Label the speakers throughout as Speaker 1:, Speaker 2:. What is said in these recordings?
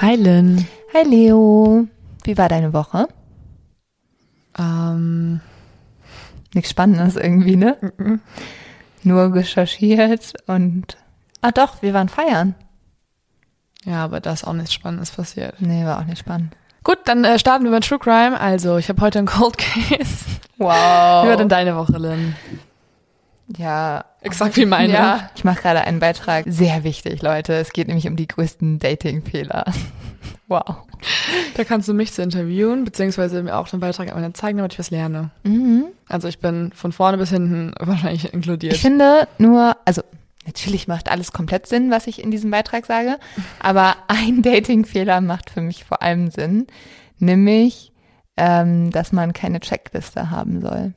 Speaker 1: Hi Lynn.
Speaker 2: Hi Leo. Wie war deine Woche?
Speaker 1: Ähm,
Speaker 2: Nichts Spannendes irgendwie, ne? Nur recherchiert und. Ah doch, wir waren feiern.
Speaker 1: ja, aber da ist auch nichts Spannendes passiert.
Speaker 2: Nee, war auch nicht spannend.
Speaker 1: Gut, dann äh, starten wir mit True Crime. Also, ich habe heute einen Cold Case.
Speaker 2: Wow.
Speaker 1: Wie war denn deine Woche, Lynn?
Speaker 2: Ja.
Speaker 1: Exakt wie meine.
Speaker 2: Ja. Ich mache gerade einen Beitrag. Sehr wichtig, Leute. Es geht nämlich um die größten Dating-Fehler. Wow.
Speaker 1: Da kannst du mich zu interviewen, beziehungsweise mir auch den Beitrag einmal zeigen, damit ich was lerne.
Speaker 2: Mhm.
Speaker 1: Also ich bin von vorne bis hinten wahrscheinlich inkludiert.
Speaker 2: Ich finde nur, also natürlich macht alles komplett Sinn, was ich in diesem Beitrag sage, aber ein Dating-Fehler macht für mich vor allem Sinn, nämlich, ähm, dass man keine Checkliste haben soll.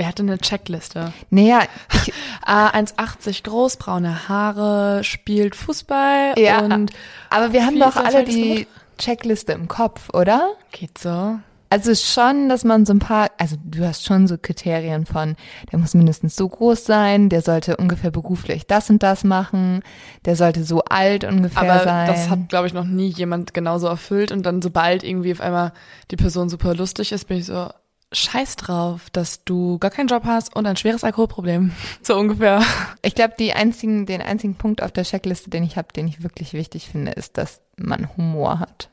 Speaker 1: Wer hatte eine Checkliste?
Speaker 2: Naja, ich,
Speaker 1: Ah, 1,80 groß, braune Haare, spielt Fußball
Speaker 2: Ja,
Speaker 1: und
Speaker 2: aber wir haben doch alle die Checkliste im Kopf, oder?
Speaker 1: geht so.
Speaker 2: Also schon, dass man so ein paar, also du hast schon so Kriterien von, der muss mindestens so groß sein, der sollte ungefähr beruflich das und das machen, der sollte so alt ungefähr
Speaker 1: Aber
Speaker 2: sein.
Speaker 1: das hat, glaube ich, noch nie jemand genauso erfüllt. Und dann, sobald irgendwie auf einmal die Person super lustig ist, bin ich so, scheiß drauf, dass du gar keinen Job hast und ein schweres Alkoholproblem. So ungefähr.
Speaker 2: Ich glaube, einzigen, den einzigen Punkt auf der Checkliste, den ich habe, den ich wirklich wichtig finde, ist, dass man Humor hat.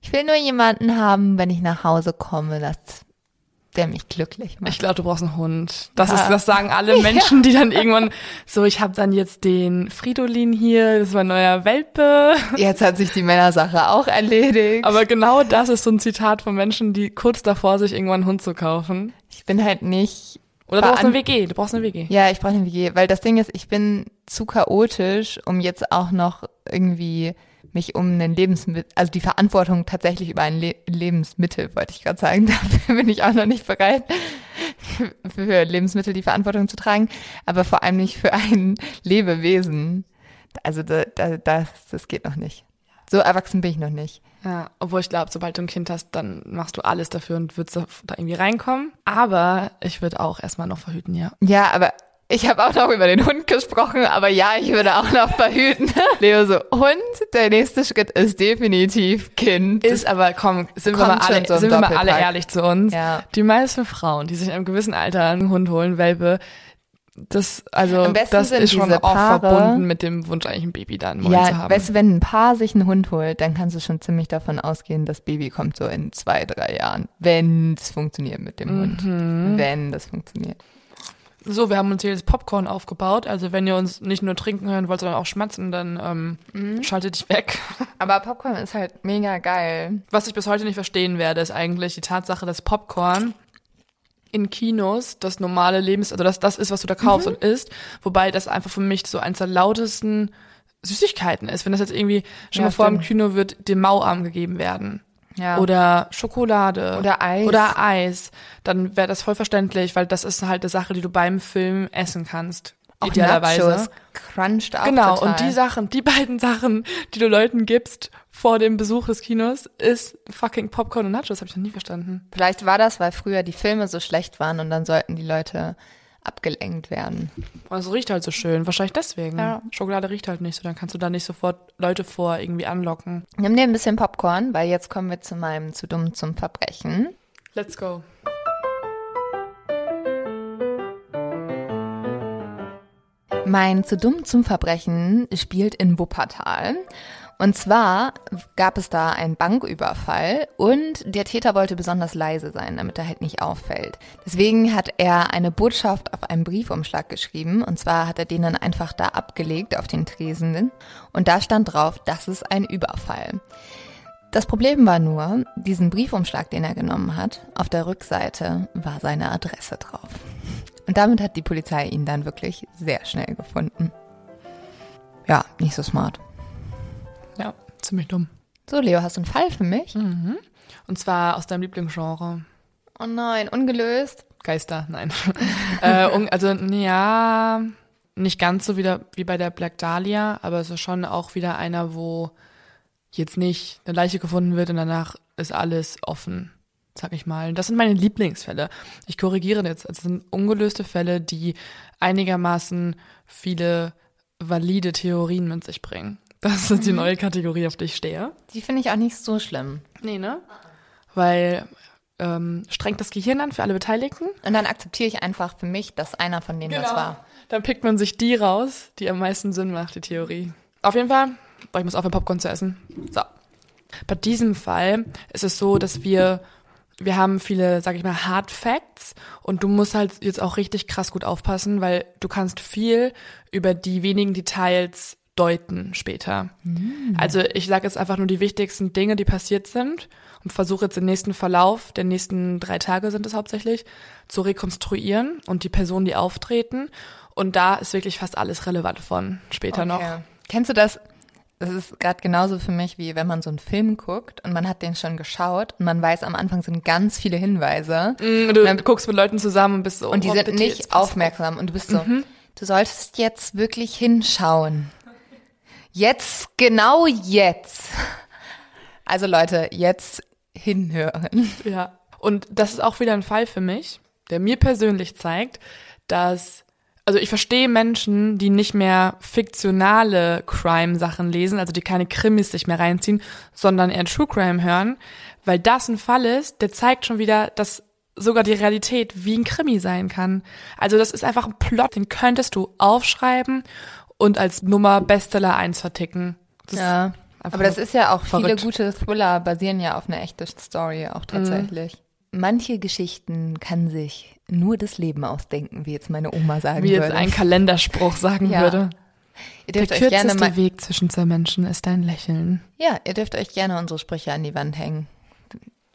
Speaker 2: Ich will nur jemanden haben, wenn ich nach Hause komme, dass der mich glücklich macht.
Speaker 1: Ich glaube, du brauchst einen Hund. Das
Speaker 2: Ja.
Speaker 1: ist, das sagen alle Menschen, die dann irgendwann so, ich habe dann jetzt den Fridolin hier, das ist mein neuer Welpe.
Speaker 2: Jetzt hat sich die Männersache auch erledigt.
Speaker 1: Aber genau das ist so ein Zitat von Menschen, die kurz davor sich irgendwann einen Hund zu kaufen.
Speaker 2: ich bin halt nicht.
Speaker 1: Oder du brauchst eine WG, du brauchst eine WG.
Speaker 2: Ja, ich brauche eine WG, weil das Ding ist, ich bin zu chaotisch, um jetzt auch noch irgendwie mich um einen Lebensmittel, also die Verantwortung tatsächlich über ein Le Lebensmittel, wollte ich gerade sagen, dafür bin ich auch noch nicht bereit, für Lebensmittel die Verantwortung zu tragen, aber vor allem nicht für ein Lebewesen. Also da, da, das, das geht noch nicht. So erwachsen bin ich noch nicht.
Speaker 1: Ja, obwohl ich glaube, sobald du ein Kind hast, dann machst du alles dafür und würdest da da irgendwie reinkommen. Aber ich würde auch erstmal noch verhüten, ja.
Speaker 2: Ja, aber ich habe auch noch über den Hund gesprochen, aber ja, ich würde auch noch verhüten. Leo so, Hund, der nächste Schritt ist definitiv Kind.
Speaker 1: Ist aber, komm, sind wir mal alle,
Speaker 2: so
Speaker 1: sind wir mal alle ehrlich zu uns.
Speaker 2: Ja.
Speaker 1: Die meisten Frauen, die sich in einem gewissen Alter einen Hund holen, Welpe, das, also, das ist schon auch
Speaker 2: Paare-
Speaker 1: verbunden mit dem Wunsch, eigentlich ein Baby dann mal zu
Speaker 2: ja,
Speaker 1: haben.
Speaker 2: weißt du, wenn ein Paar sich einen Hund holt, dann kannst du schon ziemlich davon ausgehen, das Baby kommt so in zwei, drei Jahren. Wenn es funktioniert mit dem Hund.
Speaker 1: Mhm.
Speaker 2: Wenn das funktioniert.
Speaker 1: So, wir haben uns hier jetzt Popcorn aufgebaut. Also wenn ihr uns nicht nur trinken hören wollt, sondern auch schmatzen, dann ähm,
Speaker 2: Mhm.
Speaker 1: schaltet dich weg.
Speaker 2: Aber Popcorn ist halt mega geil.
Speaker 1: Was ich bis heute nicht verstehen werde, ist eigentlich die Tatsache, dass Popcorn in Kinos das normale Lebens, also das, das ist, was du da kaufst
Speaker 2: Mhm.
Speaker 1: und isst, wobei das einfach für mich so eins der lautesten Süßigkeiten ist. Wenn das jetzt irgendwie schon
Speaker 2: Ja,
Speaker 1: mal vor
Speaker 2: stimmt.
Speaker 1: Kino wird, dem Mauarm gegeben werden.
Speaker 2: Ja.
Speaker 1: Oder Schokolade.
Speaker 2: Oder Eis.
Speaker 1: Oder Eis. Dann wäre das voll verständlich, weil das ist halt eine Sache, die du beim Film essen kannst.
Speaker 2: auch
Speaker 1: idealerweise.
Speaker 2: Nachos cruncht auch
Speaker 1: Genau,
Speaker 2: total.
Speaker 1: und die Sachen, die beiden Sachen, die du Leuten gibst vor dem Besuch des Kinos, ist fucking Popcorn und Nachos. Habe ich noch nie verstanden.
Speaker 2: Vielleicht war das, weil früher die Filme so schlecht waren und dann sollten die Leute abgelenkt werden.
Speaker 1: Also riecht halt so schön. Wahrscheinlich deswegen.
Speaker 2: Ja.
Speaker 1: Schokolade riecht halt nicht so. Dann kannst du da nicht sofort Leute vor irgendwie anlocken.
Speaker 2: Nimm dir ein bisschen Popcorn, weil jetzt kommen wir zu meinem zu dumm zum Verbrechen.
Speaker 1: Let's go.
Speaker 2: Mein zu dumm zum Verbrechen spielt in Wuppertal. Und zwar gab es da einen Banküberfall und der Täter wollte besonders leise sein, damit er halt nicht auffällt. Deswegen hat er eine Botschaft auf einem Briefumschlag geschrieben und zwar hat er den dann einfach da abgelegt auf den Tresen und da stand drauf, das ist ein Überfall. Das Problem war nur, diesen Briefumschlag, den er genommen hat, auf der Rückseite war seine Adresse drauf. Und damit hat die Polizei ihn dann wirklich sehr schnell gefunden. Ja, nicht so smart.
Speaker 1: Ziemlich dumm.
Speaker 2: So, Leo, hast du einen Fall für mich?
Speaker 1: Und zwar aus deinem Lieblingsgenre.
Speaker 2: Oh nein, ungelöst.
Speaker 1: Geister, nein. äh, un- also, ja, nicht ganz so wieder wie bei der Black Dahlia, aber es ist schon auch wieder einer, wo jetzt nicht eine Leiche gefunden wird und danach ist alles offen, sag ich mal. Das sind meine Lieblingsfälle. Ich korrigiere jetzt. Es sind ungelöste Fälle, die einigermaßen viele valide Theorien mit sich bringen. Das ist die neue Kategorie, auf die ich stehe.
Speaker 2: Die finde ich auch nicht so schlimm.
Speaker 1: Nee, ne? Weil ähm, strengt das Gehirn an für alle Beteiligten.
Speaker 2: Und dann akzeptiere ich einfach für mich, dass einer von denen das war.
Speaker 1: Dann pickt man sich die raus, die am meisten Sinn macht, die Theorie. Auf jeden Fall, boah, ich muss aufhören, Popcorn zu essen. So. Bei diesem Fall ist es so, dass wir, wir haben viele, sag ich mal, Hard Facts und du musst halt jetzt auch richtig krass gut aufpassen, weil du kannst viel über die wenigen Details deuten später. Also ich sage jetzt einfach nur die wichtigsten Dinge, die passiert sind und versuche jetzt den nächsten Verlauf der nächsten drei Tage sind es hauptsächlich zu rekonstruieren und die Personen, die auftreten. Und da ist wirklich fast alles relevant von später noch.
Speaker 2: Okay. Kennst du das? Das ist gerade genauso für mich, wie wenn man so einen Film guckt und man hat den schon geschaut und man weiß, am Anfang sind ganz viele Hinweise
Speaker 1: Mm, Du guckst mit Leuten zusammen und bist so.
Speaker 2: und die
Speaker 1: oh,
Speaker 2: sind nicht aufmerksam und du bist so, du solltest jetzt wirklich hinschauen. Jetzt, genau jetzt. Also Leute, jetzt hinhören.
Speaker 1: Ja. Und das ist auch wieder ein Fall für mich, der mir persönlich zeigt, dass, also ich verstehe Menschen, die nicht mehr fiktionale Crime-Sachen lesen, also die keine Krimis sich mehr reinziehen, sondern eher True Crime hören, weil das ein Fall ist, der zeigt schon wieder, dass sogar die Realität wie ein Krimi sein kann. Also das ist einfach ein Plot, den könntest du aufschreiben und als Nummer Bestseller 1 verticken. Das
Speaker 2: Ja. Aber das ist ja auch viele
Speaker 1: verrückt.
Speaker 2: gute Thriller basieren ja auf einer echten Story auch tatsächlich. Manche Geschichten kann sich nur das Leben ausdenken, wie jetzt meine Oma sagen
Speaker 1: wie jetzt
Speaker 2: würde.
Speaker 1: ein Kalenderspruch sagen
Speaker 2: Ja.
Speaker 1: würde.
Speaker 2: ihr
Speaker 1: Der
Speaker 2: dürft euch gerne
Speaker 1: kürzeste
Speaker 2: mal,
Speaker 1: Weg zwischen zwei Menschen ist dein Lächeln.
Speaker 2: ja, ihr dürft euch gerne unsere Sprüche an die Wand hängen.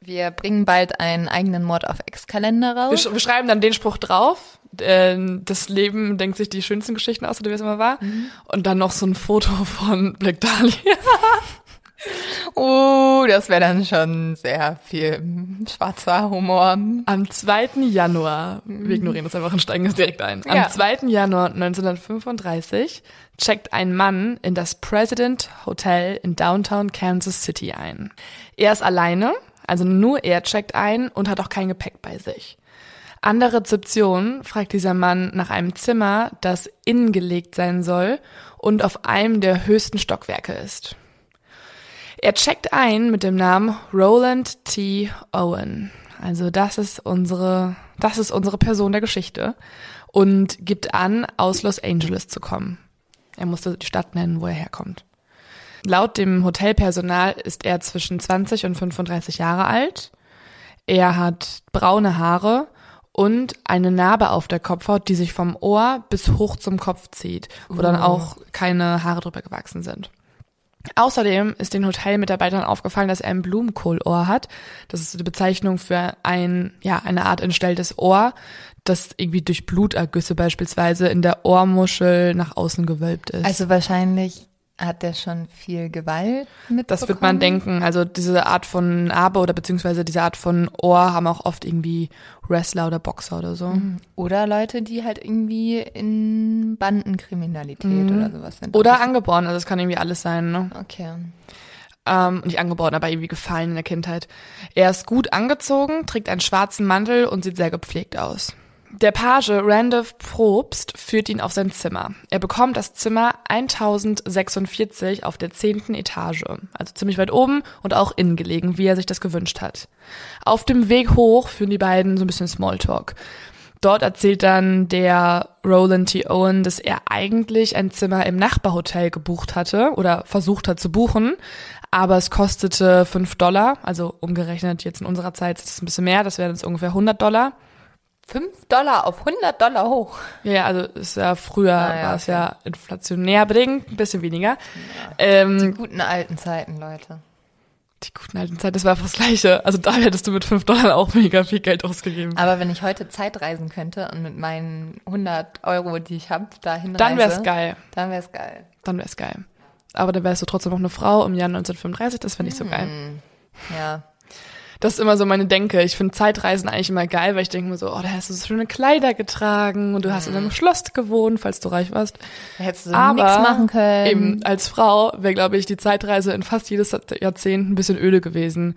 Speaker 2: Wir bringen bald einen eigenen Mord auf Ex-Kalender
Speaker 1: Wir,
Speaker 2: raus.
Speaker 1: sch wir schreiben dann den Spruch drauf. Äh, das Leben denkt sich die schönsten Geschichten aus, oder wie es immer war.
Speaker 2: Mhm.
Speaker 1: Und dann noch so ein Foto von Black Dahlia.
Speaker 2: Oh, das wäre dann schon sehr viel schwarzer Humor.
Speaker 1: Am 2. Januar, wir ignorieren das einfach und steigen jetzt direkt ein. Am
Speaker 2: Ja.
Speaker 1: 2. Januar 1935 checkt ein Mann in das President Hotel in Downtown Kansas City ein. Er ist alleine, also nur er checkt ein und hat auch kein Gepäck bei sich. An der Rezeption fragt dieser Mann nach einem Zimmer, das innen gelegt sein soll und auf einem der höchsten Stockwerke ist. Er checkt ein mit dem Namen Roland T. Owen. Also das ist unsere, das ist unsere Person der Geschichte und gibt an, aus Los Angeles zu kommen. Er musste die Stadt nennen, wo er herkommt. Laut dem Hotelpersonal ist er zwischen 20 und 35 Jahre alt. Er hat braune Haare und eine Narbe auf der Kopfhaut, die sich vom Ohr bis hoch zum Kopf zieht, wo dann auch keine Haare drüber gewachsen sind. Außerdem ist den Hotelmitarbeitern aufgefallen, dass er ein Blumenkohlohr hat. Das ist so die Bezeichnung für ein, ja, eine Art entstelltes Ohr, das irgendwie durch Blutergüsse beispielsweise in der Ohrmuschel nach außen gewölbt ist.
Speaker 2: Also wahrscheinlich hat der schon viel Gewalt mit.
Speaker 1: das wird man denken. Also diese Art von Narbe oder beziehungsweise diese Art von Ohr haben auch oft irgendwie Wrestler oder Boxer oder so.
Speaker 2: Oder Leute, die halt irgendwie in Bandenkriminalität oder sowas sind.
Speaker 1: Mhm. Oder angeboren, also es kann irgendwie alles sein, ne?
Speaker 2: Okay.
Speaker 1: ähm, nicht angeboren, aber irgendwie gefallen in der Kindheit. Er ist gut angezogen, trägt einen schwarzen Mantel und sieht sehr gepflegt aus. Der Page Randolph Probst führt ihn auf sein Zimmer. Er bekommt das Zimmer 1046 auf der zehnten Etage, also ziemlich weit oben und auch innen gelegen, wie er sich das gewünscht hat. Auf dem Weg hoch führen die beiden so ein bisschen Smalltalk. Dort erzählt dann der Roland T. Owen, dass er eigentlich ein Zimmer im Nachbarhotel gebucht hatte oder versucht hat zu buchen, aber es kostete 5 Dollar, also umgerechnet jetzt in unserer Zeit ist es ein bisschen mehr, das wären jetzt ungefähr 100 Dollar.
Speaker 2: 5 Dollar auf 100 Dollar hoch.
Speaker 1: Ja, also ist ja früher
Speaker 2: Naja,
Speaker 1: war es
Speaker 2: okay.
Speaker 1: ja inflationär bedingt, ein bisschen weniger.
Speaker 2: Die
Speaker 1: Ähm,
Speaker 2: guten alten Zeiten, Leute.
Speaker 1: die guten alten Zeit, das war einfach das Gleiche. Also da hättest du mit 5 Dollar auch mega viel Geld ausgegeben.
Speaker 2: Aber wenn ich heute Zeit reisen könnte und mit meinen 100 Euro, die ich habe, da hinreise,
Speaker 1: Dann wär's geil.
Speaker 2: Dann wär's geil.
Speaker 1: Dann wär's geil. Aber dann wärst du trotzdem noch eine Frau im Jahr 1935, das fände ich so geil.
Speaker 2: Ja.
Speaker 1: Das ist immer so meine Denke. Ich finde Zeitreisen eigentlich immer geil, weil ich denke mir so, oh, da hast du so schöne Kleider getragen und du hast in einem Schloss gewohnt, falls du reich warst.
Speaker 2: Da hättest du so
Speaker 1: Aber
Speaker 2: nichts machen können.
Speaker 1: Eben als Frau wäre, glaube ich, die Zeitreise in fast jedes Jahrzehnt ein bisschen öde gewesen.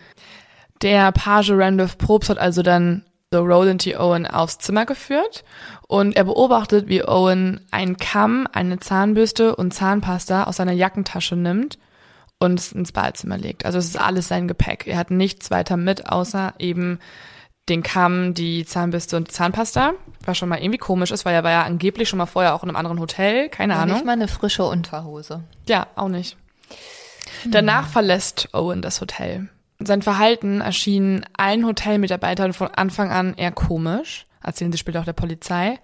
Speaker 1: Der Page Randolph Probst hat also dann so Roland T. Owen aufs Zimmer geführt und er beobachtet, wie Owen einen Kamm, eine Zahnbürste und Zahnpasta aus seiner Jackentasche nimmt und es ins Badezimmer legt. Also es ist alles sein Gepäck. Er hat nichts weiter mit, außer eben den Kamm, die Zahnbürste und die Zahnpasta. Was schon mal irgendwie komisch ist, weil er war ja angeblich schon mal vorher auch in einem anderen Hotel. Keine
Speaker 2: Ja,
Speaker 1: Ahnung.
Speaker 2: Nicht mal eine frische Unterhose.
Speaker 1: Ja, auch nicht. Danach verlässt Owen das Hotel. Sein Verhalten erschien allen Hotelmitarbeitern von Anfang an eher komisch, erzählen sie später auch der Polizei.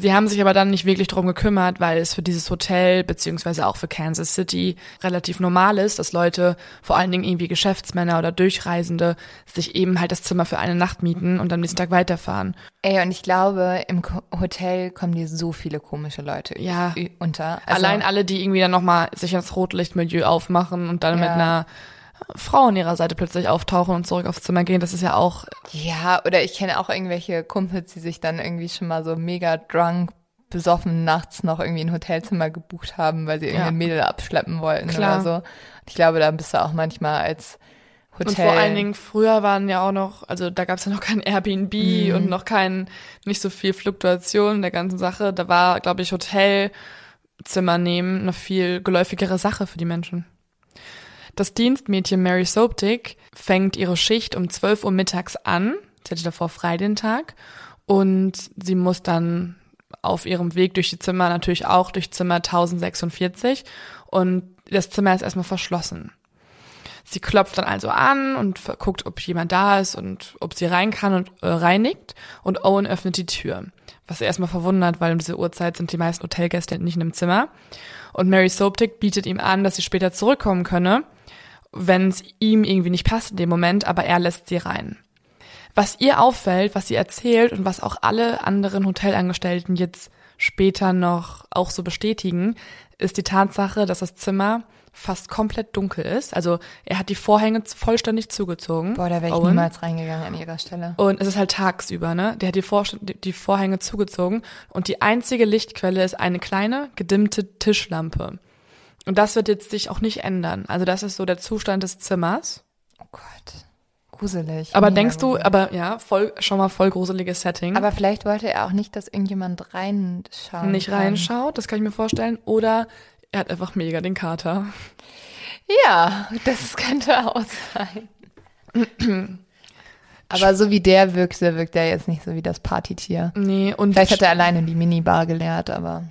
Speaker 1: Sie haben sich aber dann nicht wirklich darum gekümmert, weil es für dieses Hotel beziehungsweise auch für Kansas City relativ normal ist, dass Leute, vor allen Dingen irgendwie Geschäftsmänner oder Durchreisende, sich eben halt das Zimmer für eine Nacht mieten und am nächsten Tag weiterfahren.
Speaker 2: Ey, und ich glaube, im Hotel kommen dir so viele komische Leute
Speaker 1: Ja.
Speaker 2: unter. Also,
Speaker 1: Allein alle, die irgendwie dann nochmal sich ins Rotlichtmilieu aufmachen und dann mit
Speaker 2: Ja.
Speaker 1: einer Frau an ihrer Seite plötzlich auftauchen und zurück aufs Zimmer gehen, das ist ja auch,
Speaker 2: Ja, oder ich kenne auch irgendwelche Kumpels, die sich dann irgendwie schon mal so mega drunk, besoffen nachts noch irgendwie ein Hotelzimmer gebucht haben, weil sie irgendein
Speaker 1: Ja.
Speaker 2: Mädel abschleppen wollten
Speaker 1: Klar.
Speaker 2: oder so. Ich glaube, da bist du auch manchmal als Hotel.
Speaker 1: und vor allen Dingen früher waren ja auch noch, also da gab es ja noch kein Airbnb
Speaker 2: Mhm.
Speaker 1: und noch kein, nicht so viel Fluktuation in der ganzen Sache. Da war, glaube ich, Hotelzimmer nehmen eine viel geläufigere Sache für die Menschen. Das Dienstmädchen Mary Soptic fängt ihre Schicht um 12 Uhr mittags an. Sie hatte davor frei den Tag. Und sie muss dann auf ihrem Weg durch die Zimmer natürlich auch durch Zimmer 1046. Und das Zimmer ist erstmal verschlossen. Sie klopft dann also an und guckt, ob jemand da ist und ob sie rein kann und äh, reinigt. Und Owen öffnet die Tür. Was er erstmal verwundert, weil um diese Uhrzeit sind die meisten Hotelgäste nicht in dem Zimmer. Und Mary Soptic bietet ihm an, dass sie später zurückkommen könne, wenn es ihm irgendwie nicht passt in dem Moment, aber er lässt sie rein. Was ihr auffällt, was sie erzählt und was auch alle anderen Hotelangestellten jetzt später noch auch so bestätigen, ist die Tatsache, dass das Zimmer fast komplett dunkel ist. Also er hat die Vorhänge vollständig zugezogen.
Speaker 2: Boah, da wäre ich
Speaker 1: Owen.
Speaker 2: niemals reingegangen an ihrer Stelle.
Speaker 1: Und es ist halt tagsüber, ne? Der hat die, Vor die die Vorhänge zugezogen und die einzige Lichtquelle ist eine kleine, gedimmte Tischlampe. Und das wird jetzt sich auch nicht ändern. Also das ist so der Zustand des Zimmers.
Speaker 2: Oh Gott. Gruselig.
Speaker 1: Aber denkst du, aber ja, voll, schon mal voll gruseliges Setting.
Speaker 2: Aber vielleicht wollte er auch nicht, dass irgendjemand reinschauen
Speaker 1: nicht reinschaut, das kann ich mir vorstellen. Oder er hat einfach mega den Kater.
Speaker 2: Ja, das könnte auch sein. Aber so wie der wirkte, wirkt er jetzt nicht so wie das Partytier.
Speaker 1: Nee, und
Speaker 2: Vielleicht hat er alleine die Minibar geleert, aber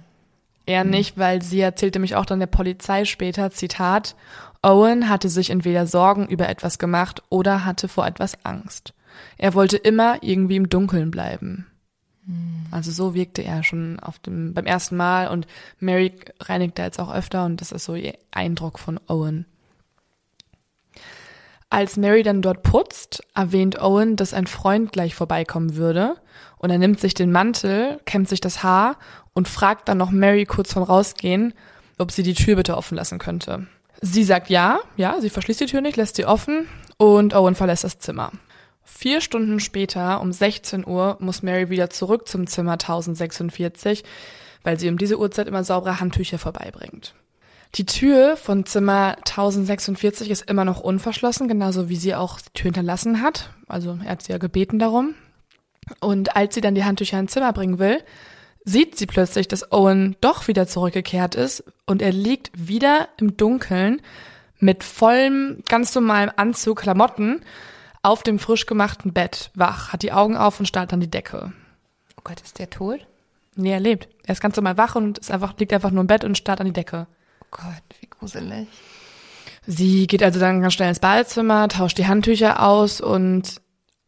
Speaker 1: Er nicht, weil sie erzählte mich auch dann der Polizei später, Zitat, Owen hatte sich entweder Sorgen über etwas gemacht oder hatte vor etwas Angst. Er wollte immer irgendwie im Dunkeln bleiben. Also so wirkte er schon auf dem, beim ersten Mal und Mary reinigt da jetzt auch öfter und das ist so ihr Eindruck von Owen. Als Mary dann dort putzt, erwähnt Owen, dass ein Freund gleich vorbeikommen würde und er nimmt sich den Mantel, kämmt sich das Haar und fragt dann noch Mary kurz vorm Rausgehen, ob sie die Tür bitte offen lassen könnte. Sie sagt ja, ja, sie verschließt die Tür nicht, lässt sie offen und Owen verlässt das Zimmer. Vier Stunden später, um 16 Uhr, muss Mary wieder zurück zum Zimmer 1046, weil sie um diese Uhrzeit immer saubere Handtücher vorbeibringt. Die Tür von Zimmer 1046 ist immer noch unverschlossen, genauso wie sie auch die Tür hinterlassen hat. Also er hat sie ja gebeten darum. Und als sie dann die Handtücher ins Zimmer bringen will, sieht sie plötzlich, dass Owen doch wieder zurückgekehrt ist und er liegt wieder im Dunkeln mit vollem, ganz normalem Anzug, Klamotten auf dem frisch gemachten Bett wach, hat die Augen auf und starrt an die Decke.
Speaker 2: Oh Gott, ist der tot?
Speaker 1: Nee, er lebt. Er ist ganz normal wach und ist einfach, liegt einfach nur im Bett und starrt an die Decke.
Speaker 2: Oh Gott, wie gruselig.
Speaker 1: Sie geht also dann ganz schnell ins Badezimmer, tauscht die Handtücher aus und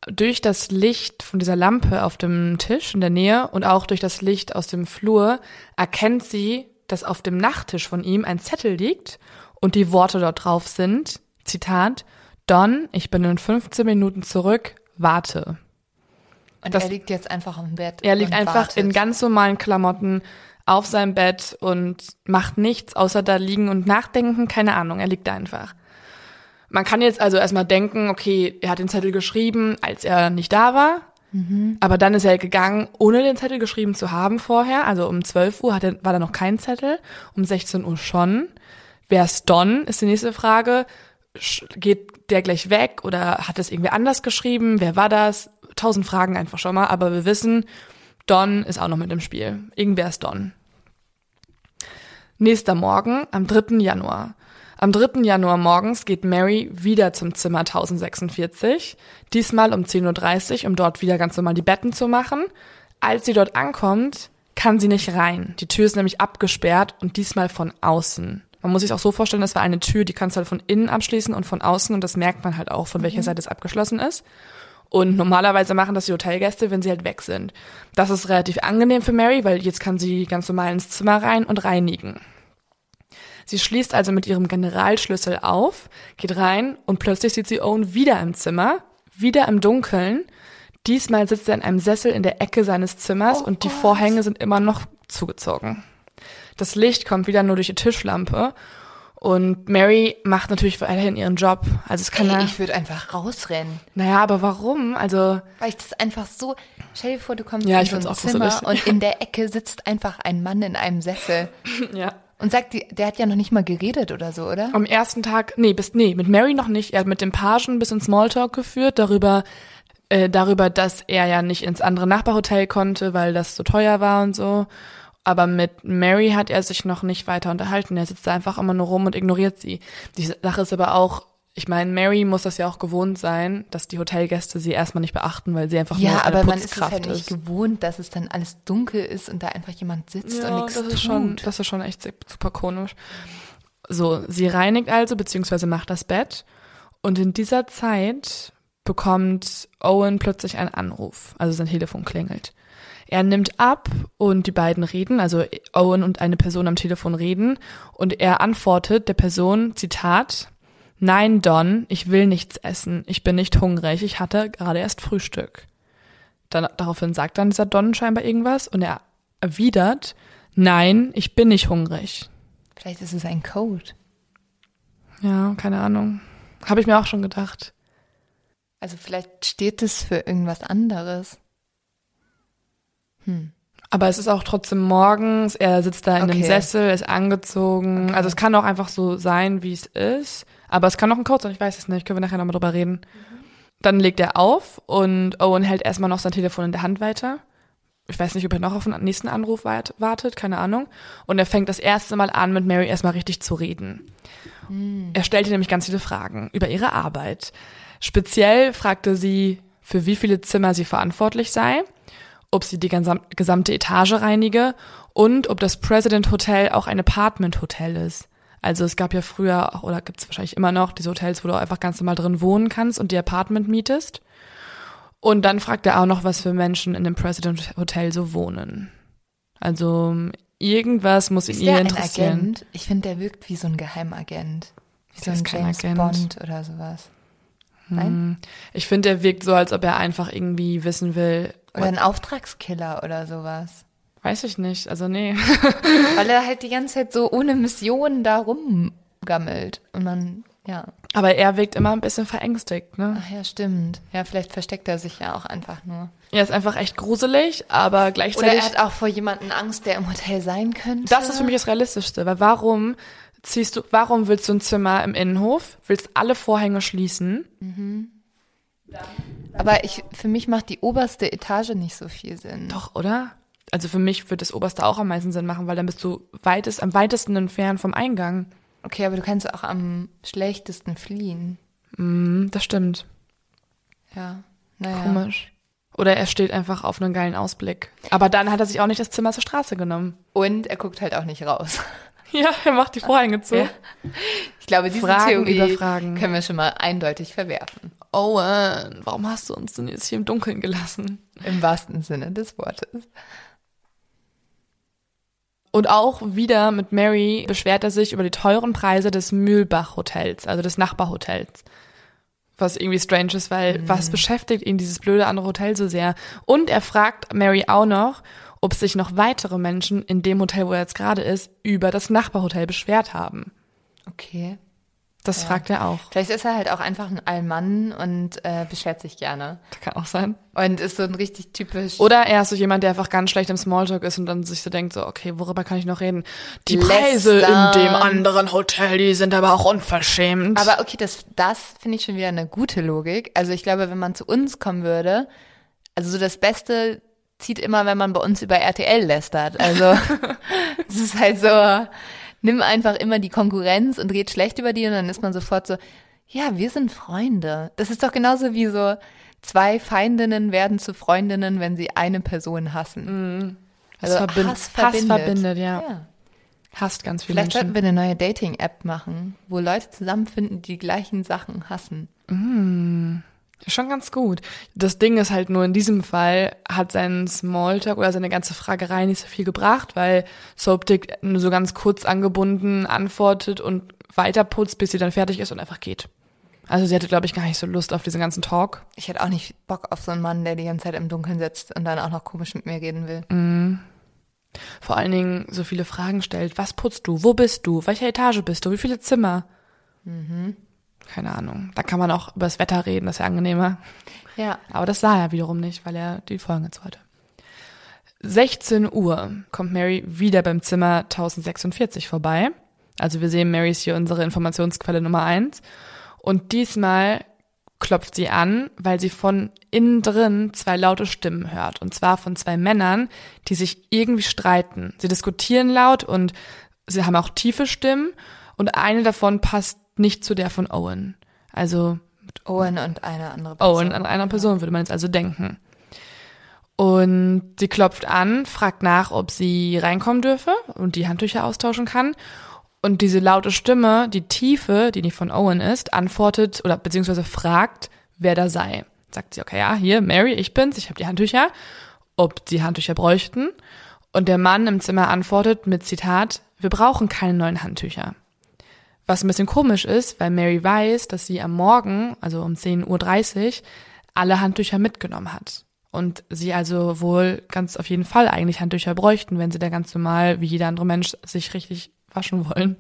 Speaker 1: durch das Licht von dieser Lampe auf dem Tisch in der Nähe und auch durch das Licht aus dem Flur erkennt sie, dass auf dem Nachttisch von ihm ein Zettel liegt und die Worte dort drauf sind, Zitat, Don, ich bin in 15 Minuten zurück, warte.
Speaker 2: Und
Speaker 1: Das-
Speaker 2: er liegt jetzt einfach im Bett.
Speaker 1: Er liegt einfach
Speaker 2: wartet.
Speaker 1: in ganz normalen Klamotten auf seinem Bett und macht nichts außer da liegen und nachdenken, keine Ahnung, er liegt da einfach. Man kann jetzt also erstmal denken, okay, er hat den Zettel geschrieben, als er nicht da war, aber dann ist er gegangen, ohne den Zettel geschrieben zu haben vorher, also um 12 Uhr hat er, war da noch kein Zettel, um 16 Uhr schon. Wer ist Don, ist die nächste Frage. Geht der gleich weg oder hat es irgendwie anders geschrieben? Wer war das? Tausend Fragen einfach schon mal, aber wir wissen, Don ist auch noch mit im Spiel. Irgendwer ist Don. Nächster Morgen, am 3. Januar. Am 3. Januar morgens geht Mary wieder zum Zimmer 1046, diesmal um 10.30 Uhr, um dort wieder ganz normal die Betten zu machen. Als sie dort ankommt, kann sie nicht rein. Die Tür ist nämlich abgesperrt und diesmal von außen. Man muss sich auch so vorstellen, das war eine Tür, die kannst du halt von innen abschließen und von außen und das merkt man halt auch, von welcher Seite es abgeschlossen ist. Und normalerweise machen das die Hotelgäste, wenn sie halt weg sind. Das ist relativ angenehm für Mary, weil jetzt kann sie ganz normal ins Zimmer rein und reinigen. Sie schließt also mit ihrem Generalschlüssel auf, geht rein und plötzlich sieht sie Owen wieder im Zimmer, wieder im Dunkeln. Diesmal sitzt er in einem Sessel in der Ecke seines Zimmers
Speaker 2: Oh
Speaker 1: und die
Speaker 2: Gott.
Speaker 1: Vorhänge sind immer noch zugezogen. Das Licht kommt wieder nur durch die Tischlampe und Mary macht natürlich weiterhin ihren Job. Also es kann
Speaker 2: Ey,
Speaker 1: ja,
Speaker 2: ich würde einfach rausrennen.
Speaker 1: naja, aber warum? Also
Speaker 2: Weil ich das einfach so. Stell dir vor, du kommst
Speaker 1: Ja,
Speaker 2: in so ein Zimmer
Speaker 1: gruselig.
Speaker 2: und in der Ecke sitzt einfach ein Mann in einem Sessel
Speaker 1: ja.
Speaker 2: Und sagt, der hat ja noch nicht mal geredet oder so, oder?
Speaker 1: Am ersten Tag, nee, bis, nee, mit Mary noch nicht. Er hat mit dem Pagen ein bisschen Smalltalk geführt, darüber, äh, darüber, dass er ja nicht ins andere Nachbarhotel konnte, weil das so teuer war und so. Aber mit Mary hat er sich noch nicht weiter unterhalten. Er sitzt da einfach immer nur rum und ignoriert sie. Die Sache ist aber auch, ich meine, Mary muss das ja auch gewohnt sein, dass die Hotelgäste sie erstmal nicht beachten, weil sie einfach nur
Speaker 2: Ja,
Speaker 1: eine
Speaker 2: aber man ist
Speaker 1: Putzkraft
Speaker 2: halt nicht gewohnt, dass es dann alles dunkel ist und da einfach jemand sitzt und
Speaker 1: Ja,
Speaker 2: nichts
Speaker 1: das
Speaker 2: tut.
Speaker 1: ist schon, das ist schon echt super komisch. So, sie reinigt also, beziehungsweise macht das Bett. Und in dieser Zeit bekommt Owen plötzlich einen Anruf. Also sein Telefon klingelt. Er nimmt ab und die beiden reden, also Owen und eine Person am Telefon reden. Und er antwortet der Person, Zitat, Nein, Don, ich will nichts essen. Ich bin nicht hungrig. Ich hatte gerade erst Frühstück. Dann, daraufhin sagt dann dieser Don scheinbar irgendwas und er erwidert, Nein, ich bin nicht hungrig.
Speaker 2: Vielleicht ist es ein Code.
Speaker 1: Ja, keine Ahnung. Habe ich mir auch schon gedacht.
Speaker 2: Also vielleicht steht es für irgendwas anderes.
Speaker 1: Aber es ist auch trotzdem morgens, er sitzt da in dem
Speaker 2: Okay.
Speaker 1: Sessel, ist angezogen.
Speaker 2: Okay.
Speaker 1: Also es kann auch einfach so sein, wie es ist. Aber es kann auch ein Code sein, ich weiß es nicht. Können wir nachher nochmal drüber reden. Dann legt er auf und Owen hält erstmal noch sein Telefon in der Hand weiter. Ich weiß nicht, ob er noch auf den nächsten Anruf wart- wartet, keine Ahnung. Und er fängt das erste Mal an, mit Mary erstmal richtig zu reden. Er stellte nämlich ganz viele Fragen über ihre Arbeit. Speziell fragte sie, für wie viele Zimmer sie verantwortlich sei, ob sie die gesam- gesamte Etage reinige und ob das President Hotel auch ein Apartment Hotel ist. Also es gab ja früher, auch- oder gibt es wahrscheinlich immer noch, diese Hotels, wo du einfach ganz normal drin wohnen kannst und die Apartment mietest. Und dann fragt er auch noch, was für Menschen in dem President Hotel so wohnen. Also irgendwas muss ihn
Speaker 2: Ist der ein
Speaker 1: interessieren.
Speaker 2: Agent? Ich finde, der wirkt wie so ein Geheimagent. Wie so
Speaker 1: Der
Speaker 2: ein
Speaker 1: ist kein
Speaker 2: James
Speaker 1: Agent.
Speaker 2: Bond oder sowas. Nein?
Speaker 1: Ich finde, er wirkt so, als ob er einfach irgendwie wissen will.
Speaker 2: Oder ein Auftragskiller oder sowas.
Speaker 1: Weiß ich nicht. Also nee.
Speaker 2: Weil er halt die ganze Zeit so ohne Mission da rumgammelt. Und man, ja.
Speaker 1: Aber er wirkt immer ein bisschen verängstigt, ne?
Speaker 2: Ach ja, stimmt. Ja, vielleicht versteckt er sich ja auch einfach nur.
Speaker 1: Er ist einfach echt gruselig, aber
Speaker 2: Oder
Speaker 1: gleichzeitig.
Speaker 2: er hat auch vor jemandem Angst, der im Hotel sein könnte.
Speaker 1: das ist für mich das Realistischste, weil warum ziehst du, warum willst du ein Zimmer im Innenhof, willst alle Vorhänge schließen,
Speaker 2: Aber ich, für mich macht die oberste Etage nicht so viel Sinn.
Speaker 1: Doch, oder? Also für mich wird das oberste auch am meisten Sinn machen, weil dann bist du weitest, am weitesten entfernt vom Eingang.
Speaker 2: Okay, aber du kannst auch am schlechtesten fliehen.
Speaker 1: Mm, das stimmt.
Speaker 2: Ja, naja.
Speaker 1: Komisch. Oder er steht einfach auf einen geilen Ausblick. Aber dann hat er sich auch nicht das Zimmer zur Straße genommen.
Speaker 2: Und er guckt halt auch nicht raus.
Speaker 1: Ja, er macht die Vorhänge zu.
Speaker 2: Ja. Ich glaube, diese
Speaker 1: Fragen
Speaker 2: Theorie
Speaker 1: über Fragen.
Speaker 2: können wir schon mal eindeutig verwerfen.
Speaker 1: Owen, warum hast du uns denn jetzt hier im Dunkeln gelassen?
Speaker 2: Im wahrsten Sinne des Wortes.
Speaker 1: Und auch wieder mit Mary beschwert er sich über die teuren Preise des Mühlbach-Hotels, also des Nachbarhotels. Was irgendwie strange ist, weil was beschäftigt ihn dieses blöde andere Hotel so sehr? Und er fragt Mary auch noch, ob sich noch weitere Menschen in dem Hotel, wo er jetzt gerade ist, über das Nachbarhotel beschwert haben.
Speaker 2: Okay.
Speaker 1: Das
Speaker 2: Ja.
Speaker 1: fragt er auch.
Speaker 2: Vielleicht ist er halt auch einfach ein Allmann und äh, beschwert sich gerne.
Speaker 1: Das kann auch sein.
Speaker 2: Und ist so ein richtig typisch.
Speaker 1: Oder er ist so jemand, der einfach ganz schlecht im Smalltalk ist und dann sich so denkt, so, okay, worüber kann ich noch reden? Die Preise in
Speaker 2: Lästern.
Speaker 1: dem anderen Hotel, die sind aber auch unverschämt.
Speaker 2: Aber okay, das, das finde ich schon wieder eine gute Logik. Also ich glaube, wenn man zu uns kommen würde, also so das Beste zieht immer, wenn man bei uns über RTL lästert. Also es ist halt so, nimm einfach immer die Konkurrenz und red schlecht über die und dann ist man sofort so, ja, wir sind Freunde. Das ist doch genauso wie so, zwei Feindinnen werden zu Freundinnen, wenn sie eine Person hassen.
Speaker 1: Das verbind-
Speaker 2: Hass
Speaker 1: Hass
Speaker 2: verbindet.
Speaker 1: verbindet, ja.
Speaker 2: ja.
Speaker 1: hasst ganz viele
Speaker 2: Vielleicht
Speaker 1: Menschen.
Speaker 2: sollten wir eine neue Dating-App machen, wo Leute zusammenfinden, die die gleichen Sachen hassen.
Speaker 1: Schon ganz gut. Das Ding ist halt nur in diesem Fall hat sein Smalltalk oder seine ganze Fragerei nicht so viel gebracht, weil Soapdick nur so ganz kurz angebunden antwortet und weiterputzt, bis sie dann fertig ist und einfach geht. Also sie hatte, glaube ich, gar nicht so Lust auf diesen ganzen Talk.
Speaker 2: Ich hätte auch nicht Bock auf so einen Mann, der die ganze Zeit im Dunkeln sitzt und dann auch noch komisch mit mir reden will.
Speaker 1: Vor allen Dingen so viele Fragen stellt. Was putzt du? Wo bist du? Welche Etage bist du? Wie viele Zimmer? Keine Ahnung. Da kann man auch über das Wetter reden, das ist ja angenehmer.
Speaker 2: Ja.
Speaker 1: Aber das sah er wiederum nicht, weil er die Folgen jetzt wollte. 16 Uhr kommt Mary wieder beim Zimmer 1046 vorbei. Also wir sehen, Mary ist hier unsere Informationsquelle Nummer eins. Und diesmal klopft sie an, weil sie von innen drin zwei laute Stimmen hört. Und zwar von zwei Männern, die sich irgendwie streiten. Sie diskutieren laut und sie haben auch tiefe Stimmen. Und eine davon passt nicht zu der von Owen. Also
Speaker 2: Owen und eine andere Person.
Speaker 1: Owen an einer Person, würde man jetzt also denken. Und sie klopft an, fragt nach, ob sie reinkommen dürfe und die Handtücher austauschen kann. Und diese laute Stimme, die Tiefe, die nicht von Owen ist, antwortet oder beziehungsweise fragt, wer da sei. Sagt sie, okay, ja, hier, Mary, ich bin's, ich habe die Handtücher, ob die Handtücher bräuchten. Und der Mann im Zimmer antwortet mit Zitat, wir brauchen keine neuen Handtücher. Was ein bisschen komisch ist, weil Mary weiß, dass sie am Morgen, also um 10.30 Uhr, alle Handtücher mitgenommen hat. Und sie also wohl ganz auf jeden Fall eigentlich Handtücher bräuchten, wenn sie da ganz normal, wie jeder andere Mensch, sich richtig waschen wollen.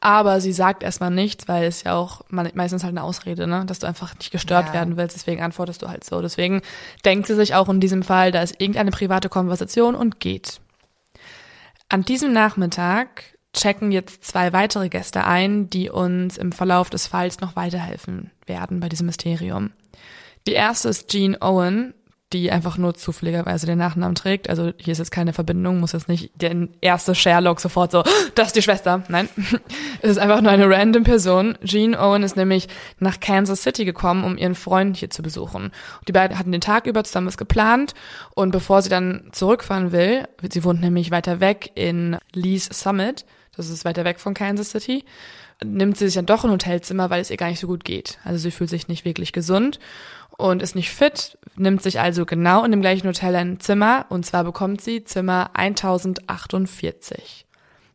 Speaker 1: Aber sie sagt erstmal nichts, weil es ja auch meistens halt eine Ausrede, ne, dass du einfach nicht gestört
Speaker 2: Ja.
Speaker 1: werden willst, deswegen antwortest du halt so. Deswegen denkt sie sich auch in diesem Fall, da ist irgendeine private Konversation und geht. An diesem Nachmittag checken jetzt zwei weitere Gäste ein, die uns im Verlauf des Falls noch weiterhelfen werden bei diesem Mysterium. Die erste ist Jean Owen, die einfach nur zufälligerweise den Nachnamen trägt. Also hier ist jetzt keine Verbindung, muss jetzt nicht der erste Sherlock sofort so, das ist die Schwester. Nein, es ist einfach nur eine random Person. Jean Owen ist nämlich nach Kansas City gekommen, um ihren Freund hier zu besuchen. Die beiden hatten den Tag über zusammen was geplant und bevor sie dann zurückfahren will, sie wohnt nämlich weiter weg in Lee's Summit, das ist weiter weg von Kansas City, nimmt sie sich dann doch ein Hotelzimmer, weil es ihr gar nicht so gut geht. Also sie fühlt sich nicht wirklich gesund und ist nicht fit, nimmt sich also genau in dem gleichen Hotel ein Zimmer und zwar bekommt sie Zimmer 1048.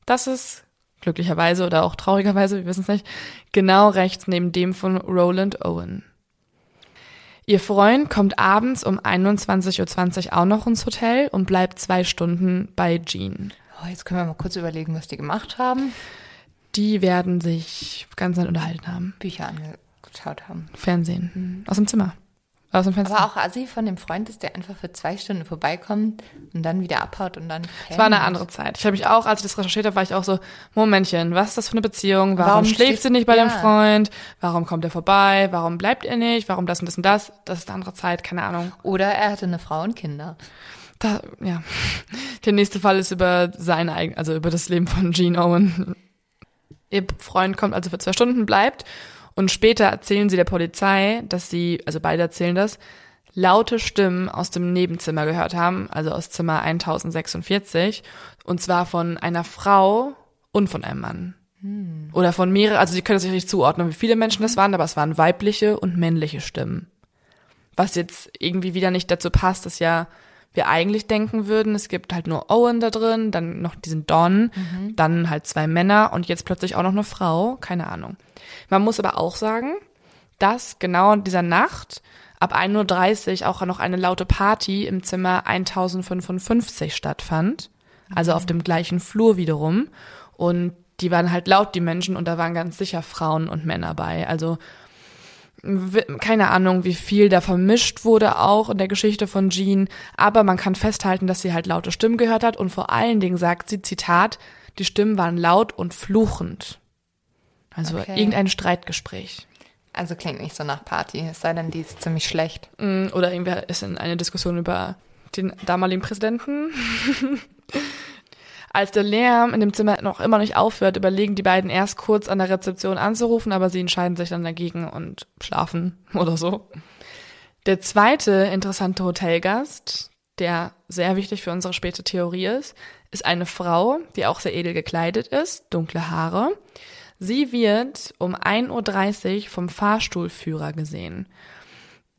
Speaker 1: Das ist glücklicherweise oder auch traurigerweise, wir wissen es nicht, genau rechts neben dem von Roland Owen. Ihr Freund kommt abends um 21.20 Uhr auch noch ins Hotel und bleibt zwei Stunden bei Jean.
Speaker 2: Oh, jetzt können wir mal kurz überlegen, was die gemacht haben.
Speaker 1: Die werden sich ganz nett unterhalten haben.
Speaker 2: Bücher angeschaut haben.
Speaker 1: Fernsehen. Aus dem Zimmer. aus dem Fenster.
Speaker 2: Aber auch Assi von dem Freund ist, der einfach für zwei Stunden vorbeikommt und dann wieder abhaut und dann.
Speaker 1: Es war eine andere Zeit. Ich habe mich auch, als ich das recherchiert habe, war ich auch so, Momentchen, was ist das für eine Beziehung? Warum, Warum schläft sie nicht bei ja. dem Freund? Warum kommt er vorbei? Warum bleibt er nicht? Warum das und das und das? Das ist eine andere Zeit, keine Ahnung.
Speaker 2: Oder er hatte eine Frau und Kinder.
Speaker 1: Da, ja. Der nächste Fall ist über sein eigen, also über das Leben von Gene Owen. Ihr Freund kommt also für zwei Stunden, bleibt und später erzählen sie der Polizei, dass sie, also beide erzählen das, laute Stimmen aus dem Nebenzimmer gehört haben, also aus Zimmer 1046, und zwar von einer Frau und von einem Mann. Hm. Oder von mehreren, also sie können sich nicht zuordnen, wie viele Menschen das waren, aber es waren weibliche und männliche Stimmen. Was jetzt irgendwie wieder nicht dazu passt, dass ja wir eigentlich denken würden, es gibt halt nur Owen da drin, dann noch diesen Don, mhm. dann halt zwei Männer und jetzt plötzlich auch noch eine Frau, keine Ahnung. Man muss aber auch sagen, dass genau in dieser Nacht ab 1.30 Uhr auch noch eine laute Party im Zimmer 1055 stattfand, also auf dem gleichen Flur wiederum und die waren halt laut, die Menschen, und da waren ganz sicher Frauen und Männer bei. Also keine Ahnung, wie viel da vermischt wurde auch in der Geschichte von Jean, aber man kann festhalten, dass sie halt laute Stimmen gehört hat und vor allen Dingen sagt sie, Zitat, die Stimmen waren laut und fluchend. Also okay. irgendein Streitgespräch.
Speaker 2: Also klingt nicht so nach Party, es sei denn, die ist ziemlich schlecht.
Speaker 1: Mm, oder irgendwer ist in eine Diskussion über den damaligen Präsidenten. Als der Lärm in dem Zimmer noch immer nicht aufhört, überlegen die beiden erst kurz an der Rezeption anzurufen, aber sie entscheiden sich dann dagegen und schlafen oder so. Der zweite interessante Hotelgast, der sehr wichtig für unsere späte Theorie ist, ist eine Frau, die auch sehr edel gekleidet ist, dunkle Haare. Sie wird um 1.30 Uhr vom Fahrstuhlführer gesehen.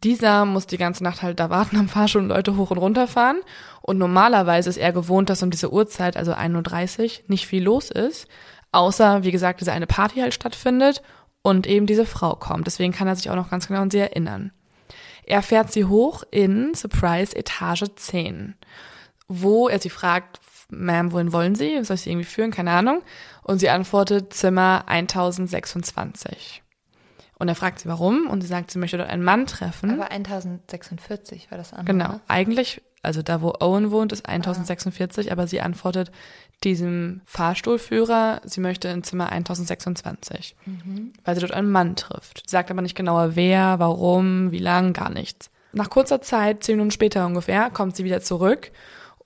Speaker 1: Dieser muss die ganze Nacht halt da warten am Fahrstuhl und Leute hoch und runter fahren. Und normalerweise ist er gewohnt, dass um diese Uhrzeit, also 1.30 Uhr, nicht viel los ist. Außer, wie gesagt, diese eine Party halt stattfindet und eben diese Frau kommt. Deswegen kann er sich auch noch ganz genau an sie erinnern. Er fährt sie hoch in Surprise Etage 10, wo er sie fragt, Ma'am, wohin wollen Sie? Soll ich Sie irgendwie führen? Keine Ahnung. Und sie antwortet Zimmer 1026. Und er fragt sie, warum? Und sie sagt, sie möchte dort einen Mann treffen.
Speaker 2: Aber 1046 war das andere.
Speaker 1: Genau. Eigentlich, also da, wo Owen wohnt, ist 1046, ah. aber sie antwortet diesem Fahrstuhlführer, sie möchte in Zimmer 1026, mhm. weil sie dort einen Mann trifft. Sie sagt aber nicht genauer wer, warum, wie lang, gar nichts. Nach kurzer Zeit, zehn Minuten später ungefähr, kommt sie wieder zurück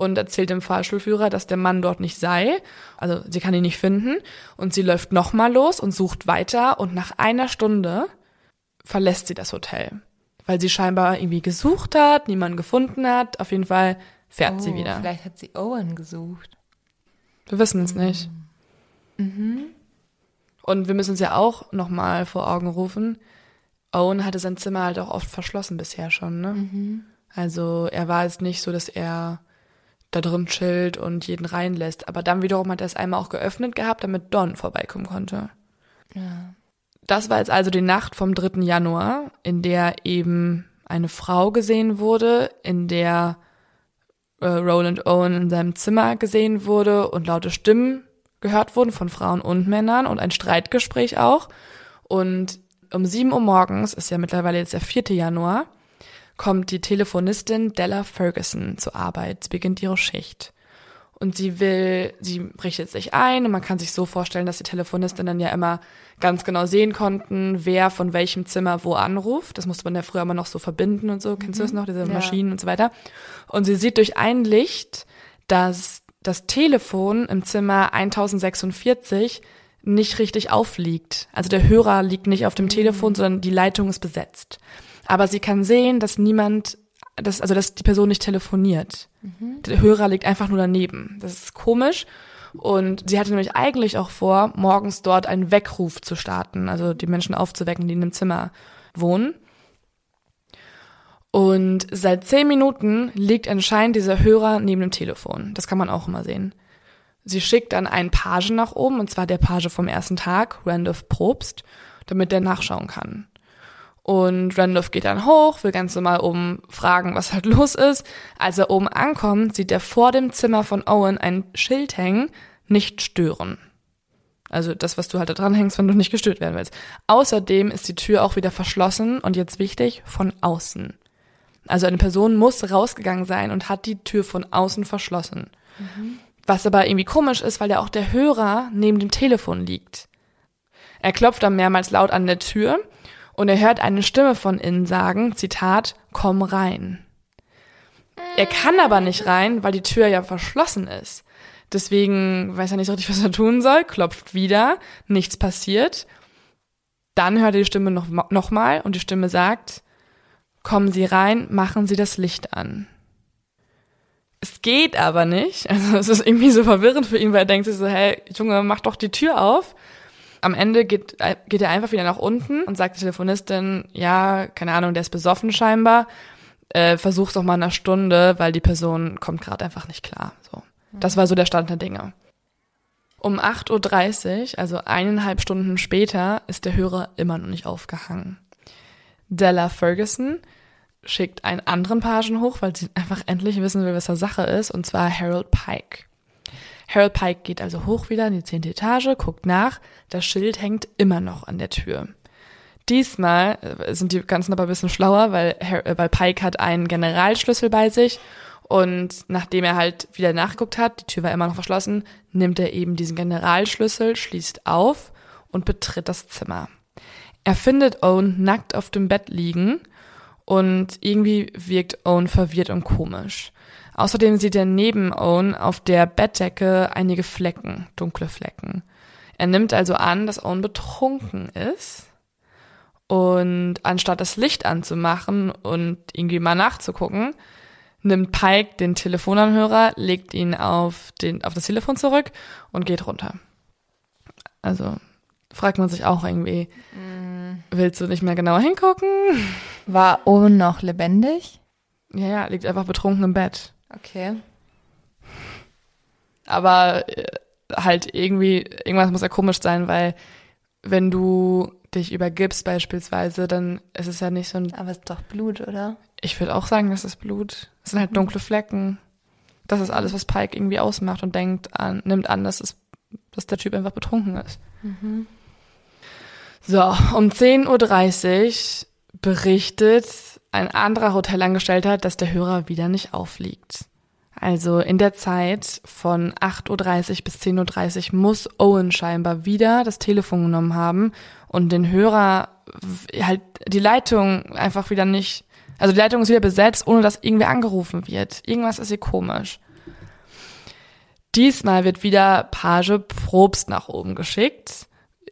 Speaker 1: und erzählt dem Fahrschulführer, dass der Mann dort nicht sei. Also sie kann ihn nicht finden. Und sie läuft nochmal los und sucht weiter. Und nach einer Stunde verlässt sie das Hotel. Weil sie scheinbar irgendwie gesucht hat, niemanden gefunden hat. Auf jeden Fall fährt oh, sie wieder.
Speaker 2: Vielleicht hat sie Owen gesucht.
Speaker 1: Wir wissen es nicht. Mhm. Und wir müssen uns ja auch nochmal vor Augen rufen. Owen hatte sein Zimmer halt auch oft verschlossen bisher schon, ne? Mhm. Also er war es nicht so, dass er da drin chillt und jeden reinlässt. Aber dann wiederum hat er es einmal auch geöffnet gehabt, damit Don vorbeikommen konnte. Ja. Das war jetzt also die Nacht vom 3. Januar, in der eben eine Frau gesehen wurde, in der äh, Roland Owen in seinem Zimmer gesehen wurde und laute Stimmen gehört wurden von Frauen und Männern und ein Streitgespräch auch. Und um 7 Uhr morgens, ist ja mittlerweile jetzt der 4. Januar, kommt die Telefonistin Della Ferguson zur Arbeit. Sie beginnt ihre Schicht. Und sie will, sie richtet sich ein und man kann sich so vorstellen, dass die Telefonistinnen ja immer ganz genau sehen konnten, wer von welchem Zimmer wo anruft. Das musste man ja früher immer noch so verbinden und so. Kennst mhm. du das noch, diese ja. Maschinen und so weiter? Und sie sieht durch ein Licht, dass das Telefon im Zimmer 1046 nicht richtig aufliegt. Also der Hörer liegt nicht auf dem mhm. Telefon, sondern die Leitung ist besetzt. Aber sie kann sehen, dass niemand, dass, also dass die Person nicht telefoniert. Mhm. Der Hörer liegt einfach nur daneben. Das ist komisch. Und sie hatte nämlich eigentlich auch vor, morgens dort einen Weckruf zu starten, also die Menschen aufzuwecken, die in dem Zimmer wohnen. Und seit zehn Minuten liegt anscheinend dieser Hörer neben dem Telefon. Das kann man auch immer sehen. Sie schickt dann einen Page nach oben, und zwar der Page vom ersten Tag, Randolph Probst, damit der nachschauen kann. Und Randolph geht dann hoch, will ganz normal oben fragen, was halt los ist. Als er oben ankommt, sieht er vor dem Zimmer von Owen ein Schild hängen, nicht stören. Also das, was du halt da dran hängst, wenn du nicht gestört werden willst. Außerdem ist die Tür auch wieder verschlossen und jetzt wichtig, von außen. Also eine Person muss rausgegangen sein und hat die Tür von außen verschlossen. Was aber irgendwie komisch ist, weil ja auch der Hörer neben dem Telefon liegt. Er klopft dann mehrmals laut an der Tür und er hört eine Stimme von innen sagen, Zitat, komm rein. Er kann aber nicht rein, weil die Tür ja verschlossen ist. Deswegen weiß er nicht so richtig, was er tun soll, klopft wieder, nichts passiert. Dann hört er die Stimme noch, noch mal und die Stimme sagt, kommen Sie rein, machen Sie das Licht an. Es geht aber nicht. Also es ist irgendwie so verwirrend für ihn, weil er denkt sich so, hey, Junge, mach doch die Tür auf. Am Ende geht, geht er einfach wieder nach unten und sagt der Telefonistin, ja, keine Ahnung, der ist besoffen scheinbar. Äh, versuch's doch mal in einer Stunde, weil die Person kommt gerade einfach nicht klar. So. Das war so der Stand der Dinge. Um 8.30 Uhr, also eineinhalb Stunden später, ist der Hörer immer noch nicht aufgehangen. Della Ferguson schickt einen anderen Pagen hoch, weil sie einfach endlich wissen will, was da Sache ist, und zwar Harold Pike. Harold Pike geht also hoch wieder in die zehnte Etage, guckt nach, das Schild hängt immer noch an der Tür. Diesmal äh, sind die ganzen aber ein bisschen schlauer, weil, äh, weil Pike hat einen Generalschlüssel bei sich und nachdem er halt wieder nachgeguckt hat, die Tür war immer noch verschlossen, nimmt er eben diesen Generalschlüssel, schließt auf und betritt das Zimmer. Er findet Owen nackt auf dem Bett liegen und irgendwie wirkt Owen verwirrt und komisch. Außerdem sieht er neben Owen auf der Bettdecke einige Flecken, dunkle Flecken. Er nimmt also an, dass Owen betrunken ist. Und anstatt das Licht anzumachen und irgendwie mal nachzugucken, nimmt Pike den Telefonanhörer, legt ihn auf, den, auf das Telefon zurück und geht runter. Also fragt man sich auch irgendwie, mm. willst du nicht mehr genauer hingucken?
Speaker 2: War Owen noch lebendig?
Speaker 1: Ja, ja, liegt einfach betrunken im Bett.
Speaker 2: Okay.
Speaker 1: Aber äh, halt irgendwie, irgendwas muss ja komisch sein, weil wenn du dich übergibst beispielsweise, dann ist es ja nicht so ein...
Speaker 2: Aber es ist doch Blut, oder?
Speaker 1: Ich würde auch sagen, das ist Blut. Es sind halt dunkle Flecken. Das ist alles, was Pike irgendwie ausmacht und denkt an, nimmt an, dass, es, dass der Typ einfach betrunken ist. Mhm. So, um 10.30 Uhr berichtet ein anderer Hotelangestellter, dass der Hörer wieder nicht aufliegt. Also in der Zeit von 8.30 Uhr bis 10.30 Uhr muss Owen scheinbar wieder das Telefon genommen haben und den Hörer halt die Leitung einfach wieder nicht, also die Leitung ist wieder besetzt, ohne dass irgendwer angerufen wird. Irgendwas ist hier komisch. Diesmal wird wieder Page Probst nach oben geschickt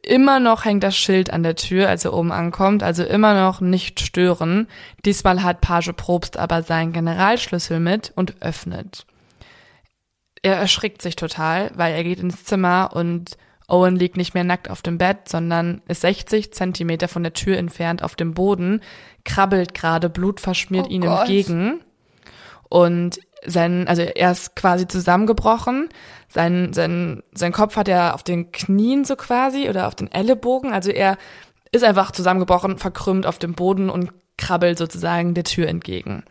Speaker 1: Immer noch hängt das Schild an der Tür, als er oben ankommt, also immer noch nicht stören. Diesmal hat Page Probst aber seinen Generalschlüssel mit und öffnet. Er erschrickt sich total, weil er geht ins Zimmer und Owen liegt nicht mehr nackt auf dem Bett, sondern ist 60 Zentimeter von der Tür entfernt auf dem Boden, krabbelt gerade blutverschmiert oh ihm entgegen. Und sein, also er ist quasi zusammengebrochen. Sein, sein, sein Kopf hat er auf den Knien so quasi oder auf den Ellenbogen. Also er ist einfach zusammengebrochen, verkrümmt auf dem Boden und krabbelt sozusagen der Tür entgegen.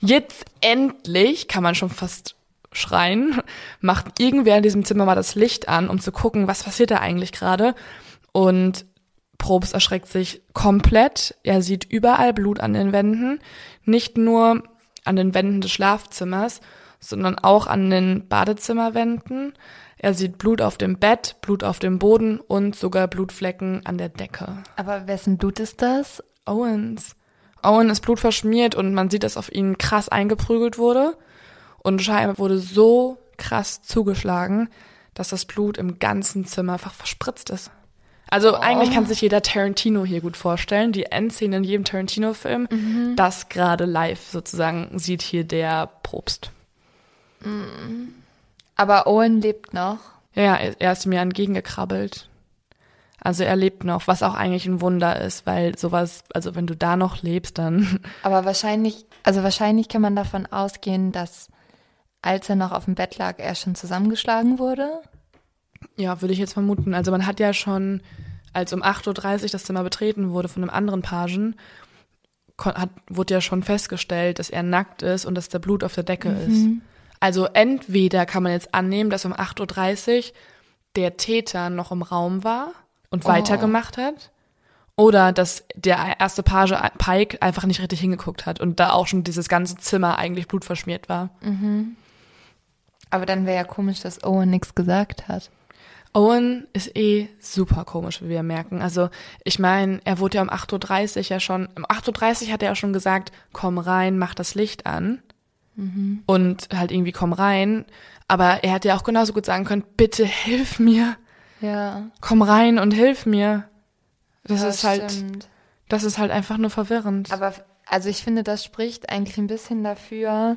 Speaker 1: Jetzt endlich, kann man schon fast schreien, macht irgendwer in diesem Zimmer mal das Licht an, um zu gucken, was passiert da eigentlich gerade. Und Probst erschreckt sich komplett. Er sieht überall Blut an den Wänden. Nicht nur an den Wänden des Schlafzimmers, sondern auch an den Badezimmerwänden. Er sieht Blut auf dem Bett, Blut auf dem Boden und sogar Blutflecken an der Decke.
Speaker 2: Aber wessen Blut ist das?
Speaker 1: Owens. Owen ist blutverschmiert und man sieht, dass auf ihn krass eingeprügelt wurde. Und scheinbar wurde so krass zugeschlagen, dass das Blut im ganzen Zimmer einfach verspritzt ist. Also oh. eigentlich kann sich jeder Tarantino hier gut vorstellen. Die Endszene in jedem Tarantino-Film, mhm. das gerade live sozusagen sieht hier der Probst.
Speaker 2: Aber Owen lebt noch.
Speaker 1: Ja, er ist mir entgegengekrabbelt. Also er lebt noch, was auch eigentlich ein Wunder ist, weil sowas, also wenn du da noch lebst, dann.
Speaker 2: Aber wahrscheinlich, also wahrscheinlich kann man davon ausgehen, dass als er noch auf dem Bett lag, er schon zusammengeschlagen wurde.
Speaker 1: Ja, würde ich jetzt vermuten. Also man hat ja schon, als um 8.30 Uhr das Zimmer betreten wurde von einem anderen Pagen, hat, wurde ja schon festgestellt, dass er nackt ist und dass da Blut auf der Decke mhm. ist. Also entweder kann man jetzt annehmen, dass um 8.30 Uhr der Täter noch im Raum war und oh. weitergemacht hat. Oder dass der erste Page Pike einfach nicht richtig hingeguckt hat und da auch schon dieses ganze Zimmer eigentlich blutverschmiert war.
Speaker 2: Mhm. Aber dann wäre ja komisch, dass Owen nichts gesagt hat.
Speaker 1: Owen ist eh super komisch, wie wir merken. Also ich meine, er wurde ja um 8.30 Uhr ja schon, um 8.30 Uhr hat er auch schon gesagt, komm rein, mach das Licht an. Mhm. Und halt irgendwie komm rein. Aber er hätte ja auch genauso gut sagen können, bitte hilf mir.
Speaker 2: Ja.
Speaker 1: Komm rein und hilf mir. Das
Speaker 2: Ja,
Speaker 1: ist halt,
Speaker 2: stimmt.
Speaker 1: das ist halt einfach nur verwirrend.
Speaker 2: Aber also ich finde, das spricht eigentlich ein bisschen dafür,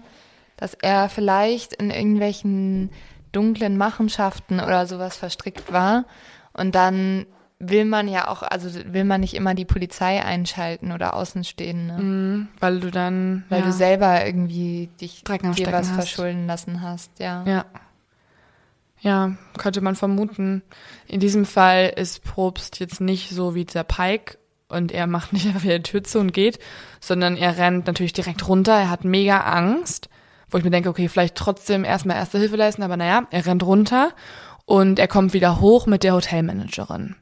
Speaker 2: dass er vielleicht in irgendwelchen dunklen Machenschaften oder sowas verstrickt war. Und dann will man ja auch, also will man nicht immer die Polizei einschalten oder Außenstehende.
Speaker 1: Mhm, weil du dann,
Speaker 2: Weil
Speaker 1: ja,
Speaker 2: du selber irgendwie dich dir was
Speaker 1: hast.
Speaker 2: verschulden lassen hast, ja.
Speaker 1: Ja. Ja, könnte man vermuten. In diesem Fall ist Probst jetzt nicht so wie der Pike und er macht nicht einfach wieder die Tür zu und geht, sondern er rennt natürlich direkt runter. Er hat mega Angst, wo ich mir denke, okay, vielleicht trotzdem erstmal erste Hilfe leisten, aber naja, er rennt runter und er kommt wieder hoch mit der Hotelmanagerin.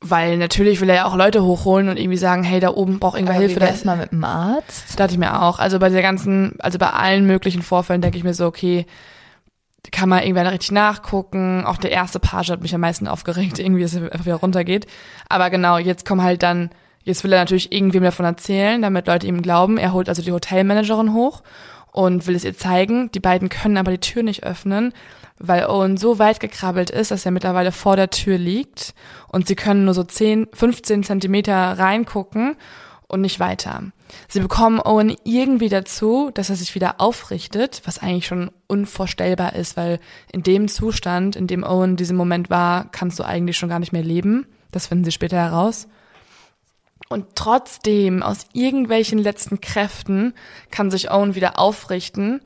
Speaker 1: Weil natürlich will er ja auch Leute hochholen und irgendwie sagen, hey, da oben braucht irgendwer
Speaker 2: Aber
Speaker 1: Hilfe. Da
Speaker 2: wär's mal mit dem Arzt?
Speaker 1: dachte ich mir auch. Also bei der ganzen, also bei allen möglichen Vorfällen denke ich mir so, okay, kann man irgendwann richtig nachgucken. Auch der erste Page hat mich am meisten aufgeregt, irgendwie, dass er einfach wieder runtergeht. Aber genau, jetzt kommen halt dann, jetzt will er natürlich irgendwem davon erzählen, damit Leute ihm glauben. Er holt also die Hotelmanagerin hoch und will es ihr zeigen. Die beiden können aber die Tür nicht öffnen, weil Owen so weit gekrabbelt ist, dass er mittlerweile vor der Tür liegt und sie können nur so 10, 15 Zentimeter reingucken und nicht weiter. Sie bekommen Owen irgendwie dazu, dass er sich wieder aufrichtet, was eigentlich schon unvorstellbar ist, weil in dem Zustand, in dem Owen in diesem Moment war, kannst du eigentlich schon gar nicht mehr leben. Das finden sie später heraus. Und trotzdem, aus irgendwelchen letzten Kräften, kann sich Owen wieder aufrichten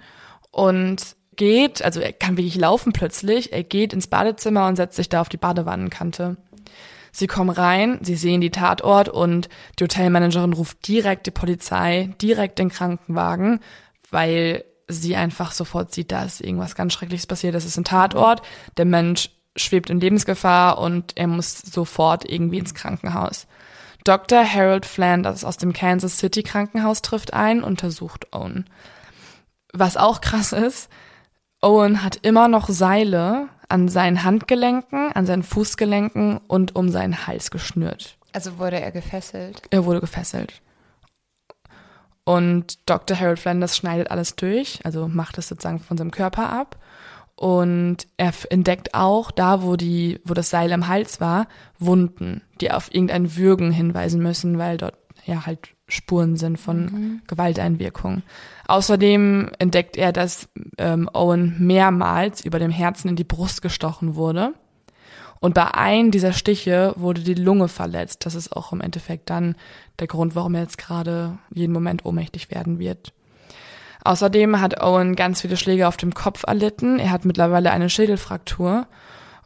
Speaker 1: und geht, also er kann wirklich laufen plötzlich, er geht ins Badezimmer und setzt sich da auf die Badewannenkante. Sie kommen rein, sie sehen die Tatort und die Hotelmanagerin ruft direkt die Polizei, direkt den Krankenwagen, weil sie einfach sofort sieht, da ist irgendwas ganz Schreckliches passiert. Das ist ein Tatort, der Mensch schwebt in Lebensgefahr und er muss sofort irgendwie ins Krankenhaus. Dr. Harold Flanders aus dem Kansas City Krankenhaus trifft ein, untersucht Owen. Was auch krass ist, Owen hat immer noch Seile an seinen Handgelenken, an seinen Fußgelenken und um seinen Hals geschnürt.
Speaker 2: Also wurde er gefesselt.
Speaker 1: Er wurde gefesselt. Und Dr. Harold Flanders schneidet alles durch, also macht es sozusagen von seinem Körper ab. Und er entdeckt auch, da wo die, wo das Seil am Hals war, Wunden, die auf irgendein Würgen hinweisen müssen, weil dort ja halt Spuren sind von Gewalteinwirkung. Außerdem entdeckt er, dass ähm, Owen mehrmals über dem Herzen in die Brust gestochen wurde. Und bei einem dieser Stiche wurde die Lunge verletzt. Das ist auch im Endeffekt dann der Grund, warum er jetzt gerade jeden Moment ohnmächtig werden wird. Außerdem hat Owen ganz viele Schläge auf dem Kopf erlitten. Er hat mittlerweile eine Schädelfraktur.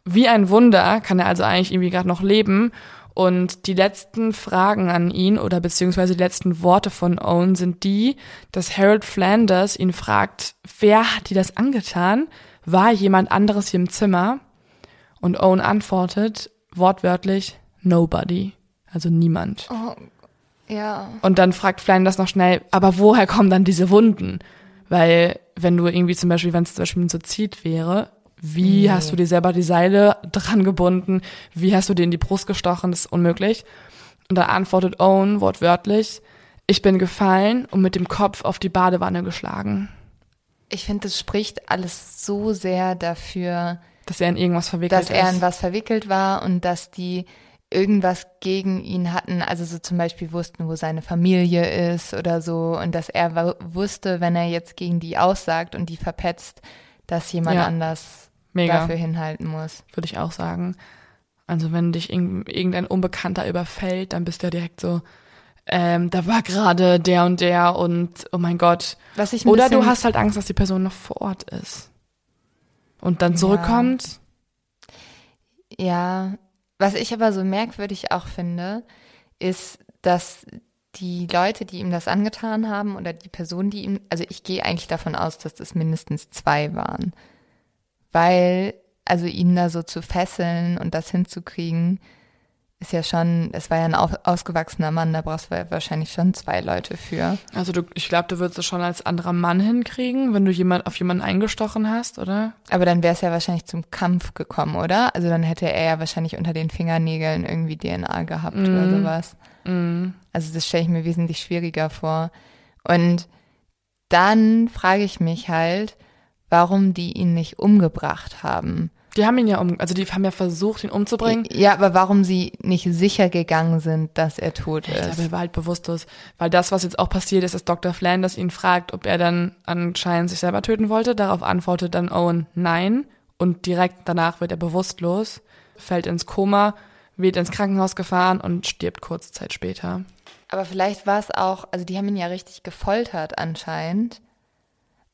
Speaker 1: Wie ein Wunder kann er also eigentlich irgendwie gerade noch leben. Und die letzten Fragen an ihn oder beziehungsweise die letzten Worte von Owen sind die, dass Harold Flanders ihn fragt, wer hat dir das angetan? War jemand anderes hier im Zimmer? Und Owen antwortet wortwörtlich, nobody. Also niemand.
Speaker 2: Oh, ja.
Speaker 1: Und dann fragt Flanders noch schnell, aber woher kommen dann diese Wunden? Weil, wenn du irgendwie zum Beispiel, wenn es zum Beispiel ein Suizid wäre, wie
Speaker 2: Nee.
Speaker 1: hast du dir selber die Seile dran gebunden? Wie hast du dir in die Brust gestochen? Das ist unmöglich. Und da antwortet Owen wortwörtlich, ich bin gefallen und mit dem Kopf auf die Badewanne geschlagen.
Speaker 2: Ich finde, das spricht alles so sehr dafür,
Speaker 1: Dass er in irgendwas verwickelt
Speaker 2: dass er
Speaker 1: ist.
Speaker 2: in was verwickelt war und dass die irgendwas gegen ihn hatten, also so zum Beispiel wussten, wo seine Familie ist oder so und dass er wusste, wenn er jetzt gegen die aussagt und die verpetzt, dass jemand
Speaker 1: Ja.
Speaker 2: anders
Speaker 1: Mega.
Speaker 2: dafür hinhalten muss.
Speaker 1: würde ich auch sagen. Also wenn dich irgend- irgendein Unbekannter überfällt, dann bist du ja direkt so, ähm, da war gerade der und der und oh mein Gott.
Speaker 2: Was ich ein
Speaker 1: Oder du hast halt Angst, dass die Person noch vor Ort ist. Und dann zurückkommt.
Speaker 2: Ja, was ich aber so merkwürdig auch finde, ist, dass die Leute, die ihm das angetan haben oder die Person, die ihm, also ich gehe eigentlich davon aus, dass das mindestens zwei waren. Weil, also ihn da so zu fesseln und das hinzukriegen, ist ja schon, es war ja ein ausgewachsener Mann, da brauchst du ja wahrscheinlich schon zwei Leute für.
Speaker 1: Also du, ich glaube, du würdest es schon als anderer Mann hinkriegen, wenn du jemand auf jemanden eingestochen hast, oder?
Speaker 2: Aber dann wäre es ja wahrscheinlich zum Kampf gekommen, oder? Also dann hätte er ja wahrscheinlich unter den Fingernägeln irgendwie DNA gehabt mm. oder sowas. Mm. Also das stelle ich mir wesentlich schwieriger vor. Und dann frage ich mich halt, warum die ihn nicht umgebracht haben.
Speaker 1: Die haben ihn ja um, also die haben ja versucht, ihn umzubringen.
Speaker 2: Ja, aber warum sie nicht sicher gegangen sind, dass er tot ist. Ich
Speaker 1: glaube, er war halt bewusstlos. Weil das, was jetzt auch passiert ist, ist Dr. Flanders ihn fragt, ob er dann anscheinend sich selber töten wollte. Darauf antwortet dann Owen nein. Und direkt danach wird er bewusstlos, fällt ins Koma, wird ins Krankenhaus gefahren und stirbt kurze Zeit später.
Speaker 2: Aber vielleicht war es auch, also die haben ihn ja richtig gefoltert anscheinend.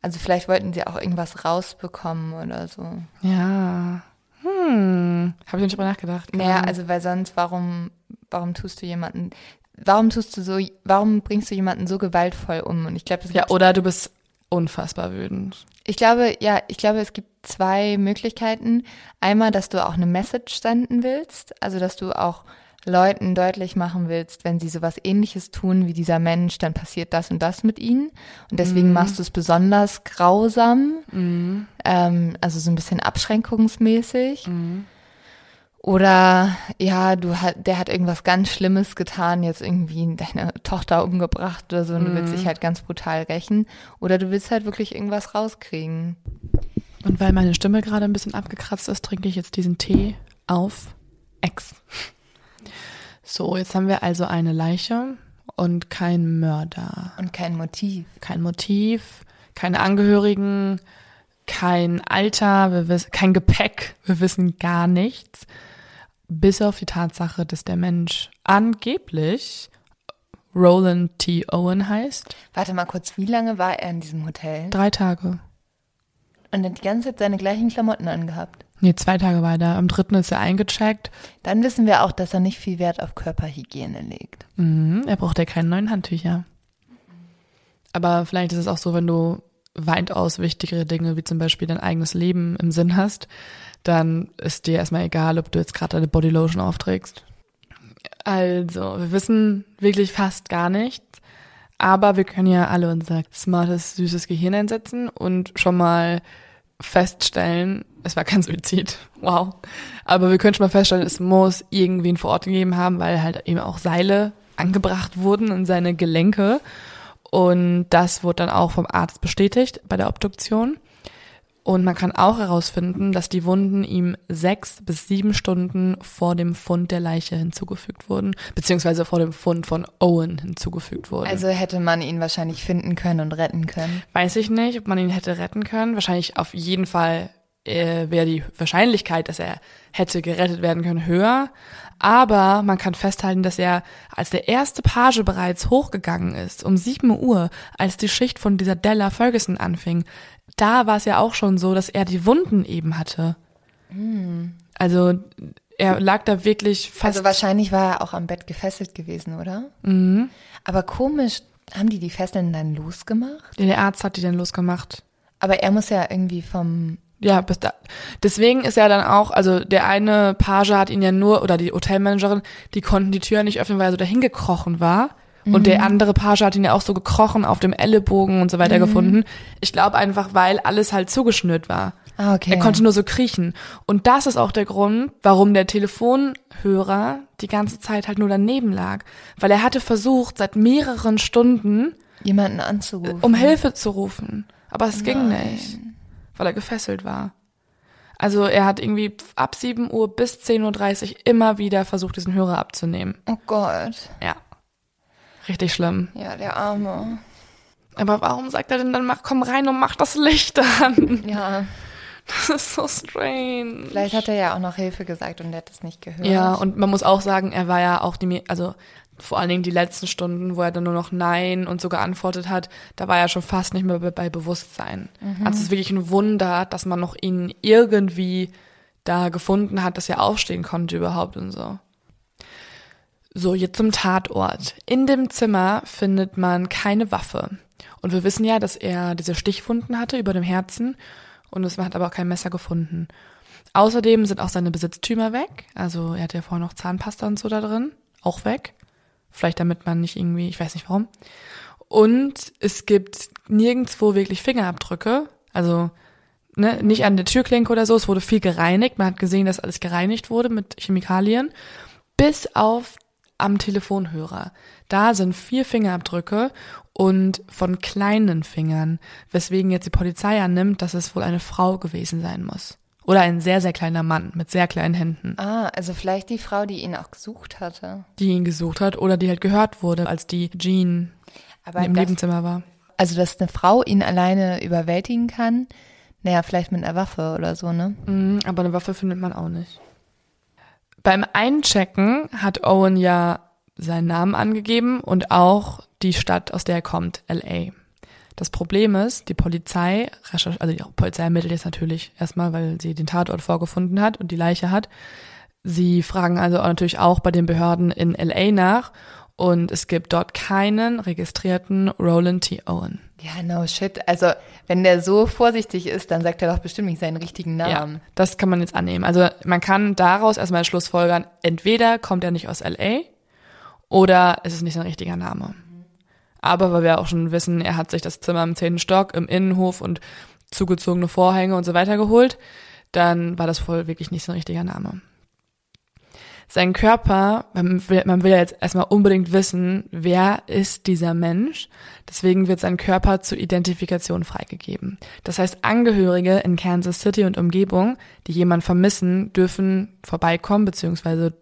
Speaker 2: Also vielleicht wollten sie auch irgendwas rausbekommen oder so.
Speaker 1: Ja. Hm. Habe ich nicht drüber nachgedacht.
Speaker 2: Naja, also weil sonst, warum, warum tust du jemanden, warum tust du so, warum bringst du jemanden so gewaltvoll um? Und ich glaube,
Speaker 1: Ja, oder du bist unfassbar wütend.
Speaker 2: Ich glaube, ja, ich glaube, es gibt zwei Möglichkeiten. Einmal, dass du auch eine Message senden willst, also dass du auch Leuten deutlich machen willst, wenn sie sowas ähnliches tun wie dieser Mensch, dann passiert das und das mit ihnen. Und deswegen mhm. machst du es besonders grausam, mhm. ähm, also so ein bisschen abschränkungsmäßig. Mhm. Oder ja, du hat, der hat irgendwas ganz Schlimmes getan, jetzt irgendwie deine Tochter umgebracht oder so, und du willst dich mhm. halt ganz brutal rächen. Oder du willst halt wirklich irgendwas rauskriegen.
Speaker 1: Und weil meine Stimme gerade ein bisschen abgekratzt ist, trinke ich jetzt diesen Tee auf Ex. So, jetzt haben wir also eine Leiche und kein Mörder.
Speaker 2: Und kein Motiv.
Speaker 1: Kein Motiv, keine Angehörigen, kein Alter, wir wissen, kein Gepäck, wir wissen gar nichts. Bis auf die Tatsache, dass der Mensch angeblich Roland T. Owen heißt.
Speaker 2: Warte mal kurz, wie lange war er in diesem Hotel?
Speaker 1: Drei Tage.
Speaker 2: Und hat die ganze Zeit seine gleichen Klamotten angehabt?
Speaker 1: Nee, zwei Tage war er da. Am dritten ist er eingecheckt.
Speaker 2: Dann wissen wir auch, dass er nicht viel Wert auf Körperhygiene legt.
Speaker 1: Mhm, er braucht ja keine neuen Handtücher. Aber vielleicht ist es auch so, wenn du weitaus wichtigere Dinge, wie zum Beispiel dein eigenes Leben im Sinn hast, dann ist dir erstmal egal, ob du jetzt gerade eine Bodylotion aufträgst. Also, wir wissen wirklich fast gar nichts. Aber wir können ja alle unser smartes, süßes Gehirn einsetzen und schon mal feststellen, es war kein Suizid. Wow. Aber wir können schon mal feststellen, es muss irgendwen vor Ort gegeben haben, weil halt eben auch Seile angebracht wurden in seine Gelenke. Und das wurde dann auch vom Arzt bestätigt bei der Obduktion. Und man kann auch herausfinden, dass die Wunden ihm sechs bis sieben Stunden vor dem Fund der Leiche hinzugefügt wurden, beziehungsweise vor dem Fund von Owen hinzugefügt wurden.
Speaker 2: Also hätte man ihn wahrscheinlich finden können und retten können?
Speaker 1: Weiß ich nicht, ob man ihn hätte retten können. Wahrscheinlich auf jeden Fall äh, wäre die Wahrscheinlichkeit, dass er hätte gerettet werden können, höher. Aber man kann festhalten, dass er als der erste Page bereits hochgegangen ist, um sieben Uhr, als die Schicht von dieser Della Ferguson anfing. Da war es ja auch schon so, dass er die Wunden eben hatte. Hm. Also er lag da wirklich fast.
Speaker 2: Also wahrscheinlich war er auch am Bett gefesselt gewesen, oder? Mhm. Aber komisch, haben die die Fesseln dann losgemacht?
Speaker 1: Der Arzt hat die dann losgemacht.
Speaker 2: Aber er muss ja irgendwie vom
Speaker 1: ja, bis da. Deswegen ist er dann auch, also der eine Page hat ihn ja nur, oder die Hotelmanagerin, die konnten die Tür nicht öffnen, weil er so dahin gekrochen war. Mhm. Und der mhm. andere Page hat ihn ja auch so gekrochen auf dem Ellenbogen und so weiter mhm. gefunden. Ich glaube einfach, weil alles halt zugeschnürt war. Ah, okay. Er konnte nur so kriechen. Und das ist auch der Grund, warum der Telefonhörer die ganze Zeit halt nur daneben lag. Weil er hatte versucht, seit mehreren Stunden
Speaker 2: jemanden anzurufen.
Speaker 1: Um Hilfe zu rufen. Aber es Nein. ging nicht weil er gefesselt war. Also er hat irgendwie ab 7 Uhr bis 10.30 Uhr immer wieder versucht, diesen Hörer abzunehmen.
Speaker 2: Oh Gott.
Speaker 1: Ja. Richtig schlimm.
Speaker 2: Ja, der Arme.
Speaker 1: Aber warum sagt er denn dann, mach, komm rein und mach das Licht an?
Speaker 2: Ja.
Speaker 1: Das ist so strange.
Speaker 2: Vielleicht hat er ja auch noch Hilfe gesagt und er hat es nicht gehört.
Speaker 1: Ja, und man muss auch sagen, er war ja auch die, also vor allen Dingen die letzten Stunden, wo er dann nur noch Nein und so geantwortet hat, da war er schon fast nicht mehr bei Bewusstsein. Mhm. Also es ist wirklich ein Wunder, dass man noch ihn irgendwie da gefunden hat, dass er aufstehen konnte überhaupt und so. So, jetzt zum Tatort. In dem Zimmer findet man keine Waffe. Und wir wissen ja, dass er diese Stichwunden hatte über dem Herzen und es hat aber auch kein Messer gefunden. Außerdem sind auch seine Besitztümer weg. Also er hat ja vorher noch Zahnpasta und so da drin. Auch weg. Vielleicht damit man nicht irgendwie, ich weiß nicht warum. Und es gibt nirgendwo wirklich Fingerabdrücke. Also ne, nicht an der Türklinke oder so. Es wurde viel gereinigt. Man hat gesehen, dass alles gereinigt wurde mit Chemikalien. Bis auf am Telefonhörer. Da sind vier Fingerabdrücke und von kleinen Fingern, weswegen jetzt die Polizei annimmt, dass es wohl eine Frau gewesen sein muss. Oder ein sehr, sehr kleiner Mann mit sehr kleinen Händen.
Speaker 2: Ah, also vielleicht die Frau, die ihn auch gesucht hatte.
Speaker 1: Die ihn gesucht hat oder die halt gehört wurde, als die Jean
Speaker 2: Aber
Speaker 1: im
Speaker 2: das,
Speaker 1: Nebenzimmer war.
Speaker 2: Also, dass eine Frau ihn alleine überwältigen kann, naja, vielleicht mit einer Waffe oder so, ne?
Speaker 1: Mhm, aber eine Waffe findet man auch nicht. Beim Einchecken hat Owen ja seinen Namen angegeben und auch die Stadt, aus der er kommt, LA. Das Problem ist, die Polizei, also die Polizei ermittelt jetzt natürlich erstmal, weil sie den Tatort vorgefunden hat und die Leiche hat. Sie fragen also natürlich auch bei den Behörden in LA nach und es gibt dort keinen registrierten Roland T. Owen.
Speaker 2: Ja, no shit. Also, wenn der so vorsichtig ist, dann sagt er doch bestimmt nicht seinen richtigen Namen.
Speaker 1: Ja, das kann man jetzt annehmen. Also man kann daraus erstmal schlussfolgern, entweder kommt er nicht aus LA oder es ist nicht sein richtiger Name. Aber weil wir auch schon wissen, er hat sich das Zimmer im zehnten Stock, im Innenhof und zugezogene Vorhänge und so weiter geholt, dann war das wohl wirklich nicht sein richtiger Name. Sein Körper, man will, man will ja jetzt erstmal unbedingt wissen, wer ist dieser Mensch. Deswegen wird sein Körper zur Identifikation freigegeben. Das heißt, Angehörige in Kansas City und Umgebung, die jemanden vermissen, dürfen vorbeikommen, beziehungsweise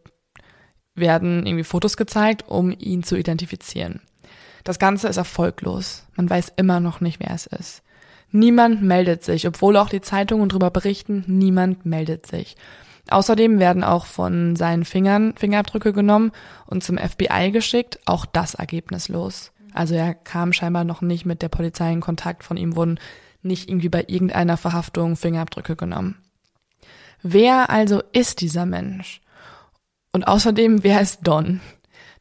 Speaker 1: werden irgendwie Fotos gezeigt, um ihn zu identifizieren. Das Ganze ist erfolglos. Man weiß immer noch nicht, wer es ist. Niemand meldet sich, obwohl auch die Zeitungen darüber berichten, niemand meldet sich. Außerdem werden auch von seinen Fingern Fingerabdrücke genommen und zum FBI geschickt, auch das ergebnislos. Also er kam scheinbar noch nicht mit der Polizei in Kontakt, von ihm wurden nicht irgendwie bei irgendeiner Verhaftung Fingerabdrücke genommen. Wer also ist dieser Mensch? Und außerdem, wer ist Don?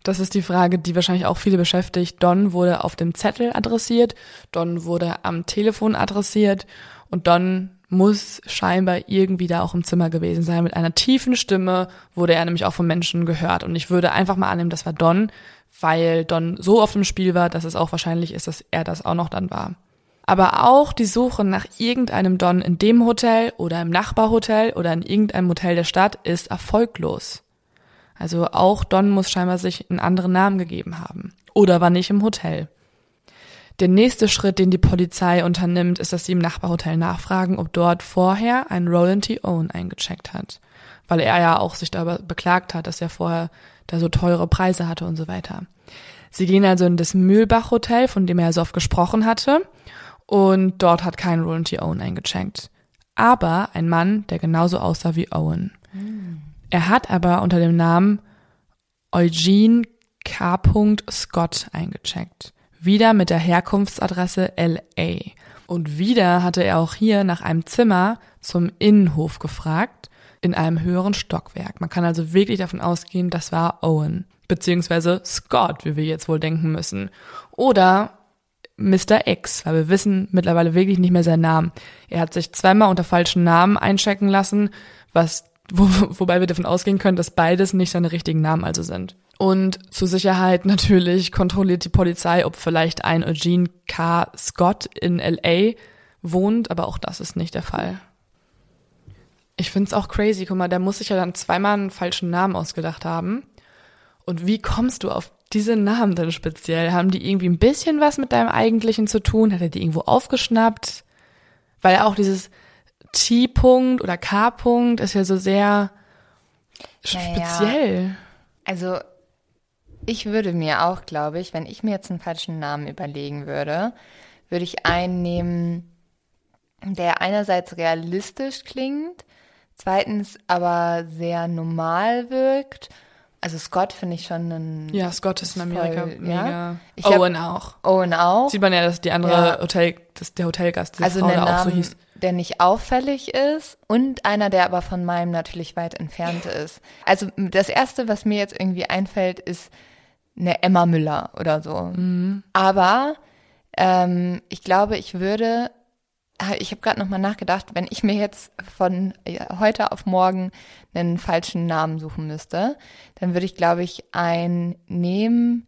Speaker 1: Das ist die Frage, die wahrscheinlich auch viele beschäftigt. Don wurde auf dem Zettel adressiert, Don wurde am Telefon adressiert und Don muss scheinbar irgendwie da auch im Zimmer gewesen sein. Mit einer tiefen Stimme wurde er nämlich auch von Menschen gehört. Und ich würde einfach mal annehmen, das war Don, weil Don so oft im Spiel war, dass es auch wahrscheinlich ist, dass er das auch noch dann war. Aber auch die Suche nach irgendeinem Don in dem Hotel oder im Nachbarhotel oder in irgendeinem Hotel der Stadt ist erfolglos. Also auch Don muss scheinbar sich einen anderen Namen gegeben haben. Oder war nicht im Hotel. Der nächste Schritt, den die Polizei unternimmt, ist, dass sie im Nachbarhotel nachfragen, ob dort vorher ein Roland T. Owen eingecheckt hat. Weil er ja auch sich darüber beklagt hat, dass er vorher da so teure Preise hatte und so weiter. Sie gehen also in das Mühlbach Hotel, von dem er so oft gesprochen hatte, und dort hat kein Roland T. Owen eingecheckt. Aber ein Mann, der genauso aussah wie Owen. Er hat aber unter dem Namen Eugene K. Scott eingecheckt. Wieder mit der Herkunftsadresse LA. Und wieder hatte er auch hier nach einem Zimmer zum Innenhof gefragt, in einem höheren Stockwerk. Man kann also wirklich davon ausgehen, das war Owen. Beziehungsweise Scott, wie wir jetzt wohl denken müssen. Oder Mr. X, weil wir wissen mittlerweile wirklich nicht mehr seinen Namen. Er hat sich zweimal unter falschen Namen einchecken lassen, was, wo, wobei wir davon ausgehen können, dass beides nicht seine richtigen Namen also sind. Und zur Sicherheit natürlich kontrolliert die Polizei, ob vielleicht ein Eugene K. Scott in LA wohnt, aber auch das ist nicht der Fall. Ich find's auch crazy, guck mal, der muss sich ja dann zweimal einen falschen Namen ausgedacht haben. Und wie kommst du auf diese Namen denn speziell? Haben die irgendwie ein bisschen was mit deinem eigentlichen zu tun? Hat er die irgendwo aufgeschnappt? Weil auch dieses T-Punkt oder K-Punkt ist ja so sehr
Speaker 2: Naja.
Speaker 1: speziell.
Speaker 2: Also, ich würde mir auch, glaube ich, wenn ich mir jetzt einen falschen Namen überlegen würde, würde ich einen nehmen, der einerseits realistisch klingt, zweitens aber sehr normal wirkt. Also Scott finde ich schon einen
Speaker 1: Ja, Scott ist in Amerika
Speaker 2: Voll,
Speaker 1: mega.
Speaker 2: ja. Ich hab-
Speaker 1: Owen auch.
Speaker 2: Owen auch.
Speaker 1: Sieht man ja, dass die andere
Speaker 2: Ja.
Speaker 1: Hotel, dass der Hotelgast, diese
Speaker 2: Also
Speaker 1: Frau auch so hieß.
Speaker 2: Der nicht auffällig ist und einer, der aber von meinem natürlich weit entfernt ist. Also das erste, was mir jetzt irgendwie einfällt, ist eine Emma Müller oder so.
Speaker 1: Mhm.
Speaker 2: Aber ähm, ich glaube, ich würde ah, ich habe gerade nochmal nachgedacht, wenn ich mir jetzt von heute auf morgen einen falschen Namen suchen müsste, dann würde ich, glaube ich, einen nehmen,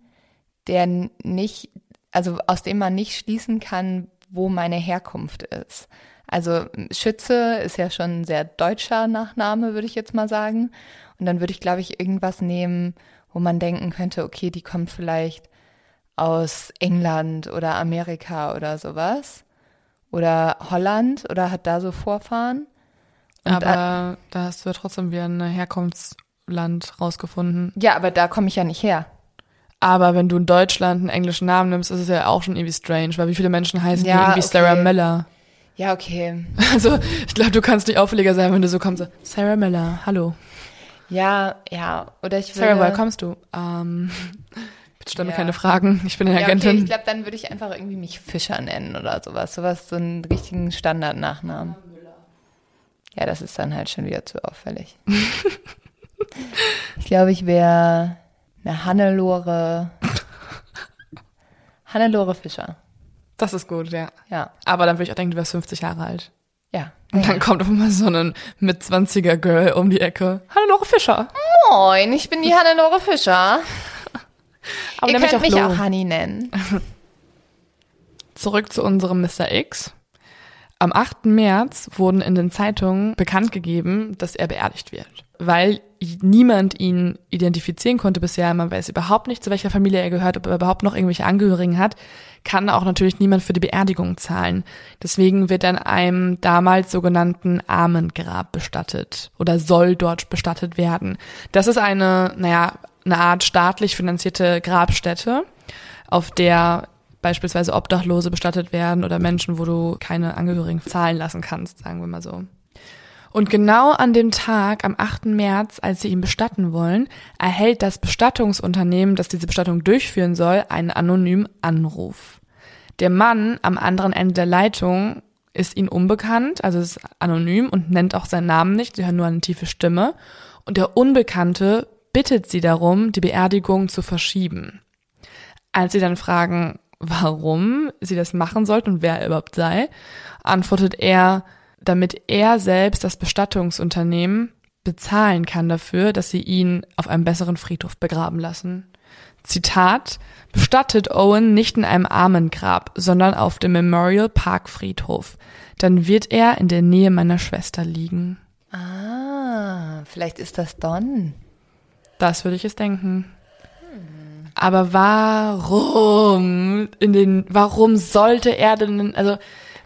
Speaker 2: der nicht, also aus dem man nicht schließen kann, wo meine Herkunft ist. Also Schütze ist ja schon ein sehr deutscher Nachname, würde ich jetzt mal sagen. Und dann würde ich, glaube ich, irgendwas nehmen, wo man denken könnte, okay, die kommt vielleicht aus England oder Amerika oder sowas. Oder Holland oder hat da so Vorfahren.
Speaker 1: Und aber da hast du ja trotzdem wieder ein Herkunftsland rausgefunden.
Speaker 2: Ja, aber da komme ich ja nicht her.
Speaker 1: Aber wenn du in Deutschland einen englischen Namen nimmst, ist es ja auch schon irgendwie strange, weil wie viele Menschen heißen ja, irgendwie okay. Sarah Miller?
Speaker 2: Ja, okay.
Speaker 1: Also, ich glaube, du kannst nicht auffälliger sein, wenn du so kommst. Sarah Miller, hallo.
Speaker 2: Ja, ja. Oder ich
Speaker 1: würde. Sarah, woher kommst du? Ähm, bitte stell mir ja. keine Fragen. Ich bin eine ja, Agentin. Okay,
Speaker 2: ich glaube, dann würde ich einfach irgendwie mich Fischer nennen oder sowas. Sowas, so einen richtigen Standardnachnamen. Ja, das ist dann halt schon wieder zu auffällig. ich glaube, ich wäre eine Hannelore. Hannelore Fischer.
Speaker 1: Das ist gut, ja.
Speaker 2: Ja.
Speaker 1: Aber dann würde ich auch denken, du wärst 50 Jahre alt.
Speaker 2: Ja.
Speaker 1: Und dann kommt auf einmal so ein mit 20er Girl um die Ecke. Hannelore Fischer.
Speaker 2: Moin, ich bin die Hannelore Fischer. Aber Ihr könnt mich, mich auch Honey nennen.
Speaker 1: Zurück zu unserem Mr. X. Am 8. März wurden in den Zeitungen bekannt gegeben, dass er beerdigt wird. Weil niemand ihn identifizieren konnte bisher, man weiß überhaupt nicht, zu welcher Familie er gehört, ob er überhaupt noch irgendwelche Angehörigen hat, kann auch natürlich niemand für die Beerdigung zahlen. Deswegen wird an einem damals sogenannten Armengrab bestattet oder soll dort bestattet werden. Das ist eine, naja, eine Art staatlich finanzierte Grabstätte, auf der beispielsweise Obdachlose bestattet werden oder Menschen, wo du keine Angehörigen zahlen lassen kannst, sagen wir mal so. Und genau an dem Tag, am 8. März, als sie ihn bestatten wollen, erhält das Bestattungsunternehmen, das diese Bestattung durchführen soll, einen anonymen Anruf. Der Mann am anderen Ende der Leitung ist ihnen unbekannt, also ist anonym und nennt auch seinen Namen nicht, sie hören nur eine tiefe Stimme. Und der Unbekannte bittet sie darum, die Beerdigung zu verschieben. Als sie dann fragen, warum sie das machen sollten und wer er überhaupt sei, antwortet er, damit er selbst das Bestattungsunternehmen bezahlen kann dafür, dass sie ihn auf einem besseren Friedhof begraben lassen. Zitat, bestattet Owen nicht in einem Armengrab, sondern auf dem Memorial Park Friedhof. Dann wird er in der Nähe meiner Schwester liegen.
Speaker 2: Ah, vielleicht ist das Don.
Speaker 1: Das würde ich es denken. Aber warum in den, warum sollte er denn, also,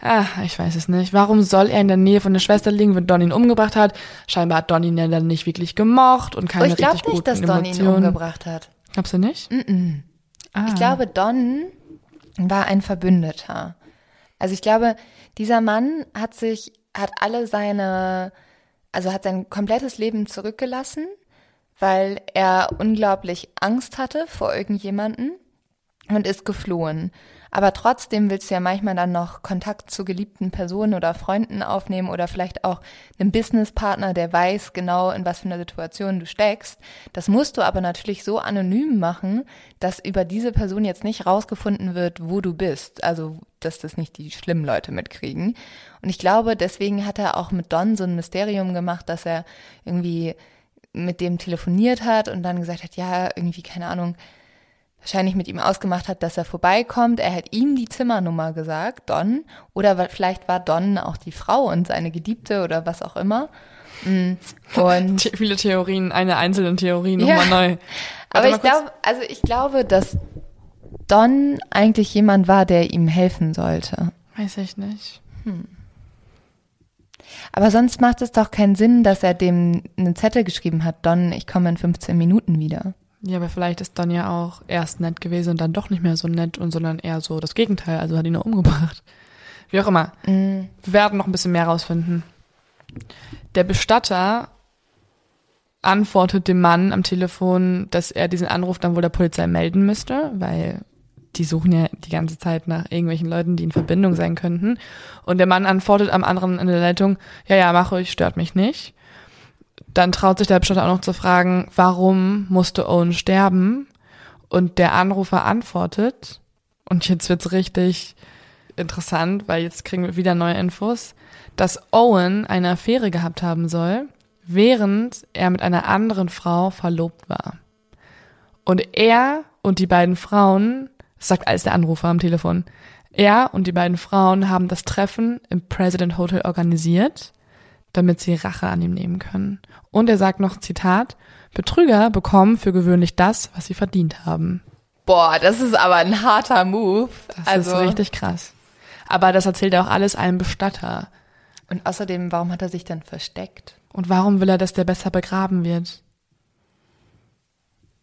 Speaker 1: ah, ich weiß es nicht. Warum soll er in der Nähe von der Schwester liegen, wenn Don ihn umgebracht hat? Scheinbar hat Don ihn ja dann nicht wirklich gemocht und keine oh, richtig guten nicht, dass Don ihn umgebracht
Speaker 2: hat.
Speaker 1: Glaubst du nicht?
Speaker 2: Mm -mm. Ah. Ich glaube, Don war ein Verbündeter. Also ich glaube, dieser Mann hat sich, hat alle seine, also hat sein komplettes Leben zurückgelassen weil er unglaublich Angst hatte vor irgendjemanden und ist geflohen. Aber trotzdem willst du ja manchmal dann noch Kontakt zu geliebten Personen oder Freunden aufnehmen oder vielleicht auch einem Businesspartner, der weiß genau, in was für einer Situation du steckst. Das musst du aber natürlich so anonym machen, dass über diese Person jetzt nicht rausgefunden wird, wo du bist. Also, dass das nicht die schlimmen Leute mitkriegen. Und ich glaube, deswegen hat er auch mit Don so ein Mysterium gemacht, dass er irgendwie mit dem telefoniert hat und dann gesagt hat, ja, irgendwie, keine Ahnung, wahrscheinlich mit ihm ausgemacht hat, dass er vorbeikommt. Er hat ihm die Zimmernummer gesagt, Don. Oder vielleicht war Don auch die Frau und seine Geliebte oder was auch immer. Mm,
Speaker 1: und viele Theorien, eine einzelne Theorie nochmal ja. neu.
Speaker 2: Aber ich glaube, also ich glaube, dass Don eigentlich jemand war, der ihm helfen sollte.
Speaker 1: Weiß ich nicht. Hm.
Speaker 2: Aber sonst macht es doch keinen Sinn, dass er dem einen Zettel geschrieben hat, Don, ich komme in 15 Minuten wieder.
Speaker 1: Ja, aber vielleicht ist Don ja auch erst nett gewesen und dann doch nicht mehr so nett und sondern eher so das Gegenteil, also hat ihn nur umgebracht. Wie auch immer. Mm. Wir werden noch ein bisschen mehr rausfinden. Der Bestatter antwortet dem Mann am Telefon, dass er diesen Anruf dann wohl der Polizei melden müsste, weil die suchen ja die ganze Zeit nach irgendwelchen Leuten, die in Verbindung sein könnten. Und der Mann antwortet am anderen in der Leitung, ja, ja, mach ruhig, stört mich nicht. Dann traut sich der Bestatter auch noch zu fragen, warum musste Owen sterben? Und der Anrufer antwortet, und jetzt wird's richtig interessant, weil jetzt kriegen wir wieder neue Infos, dass Owen eine Affäre gehabt haben soll, während er mit einer anderen Frau verlobt war. Und er und die beiden Frauen, sagt alles der Anrufer am Telefon, er und die beiden Frauen haben das Treffen im President Hotel organisiert, damit sie Rache an ihm nehmen können. Und er sagt noch, Zitat, Betrüger bekommen für gewöhnlich das, was sie verdient haben.
Speaker 2: Boah, das ist aber ein harter Move.
Speaker 1: Das also, ist richtig krass. Aber das erzählt er auch alles einem Bestatter.
Speaker 2: Und außerdem, warum hat er sich dann versteckt?
Speaker 1: Und warum will er, dass der besser begraben wird?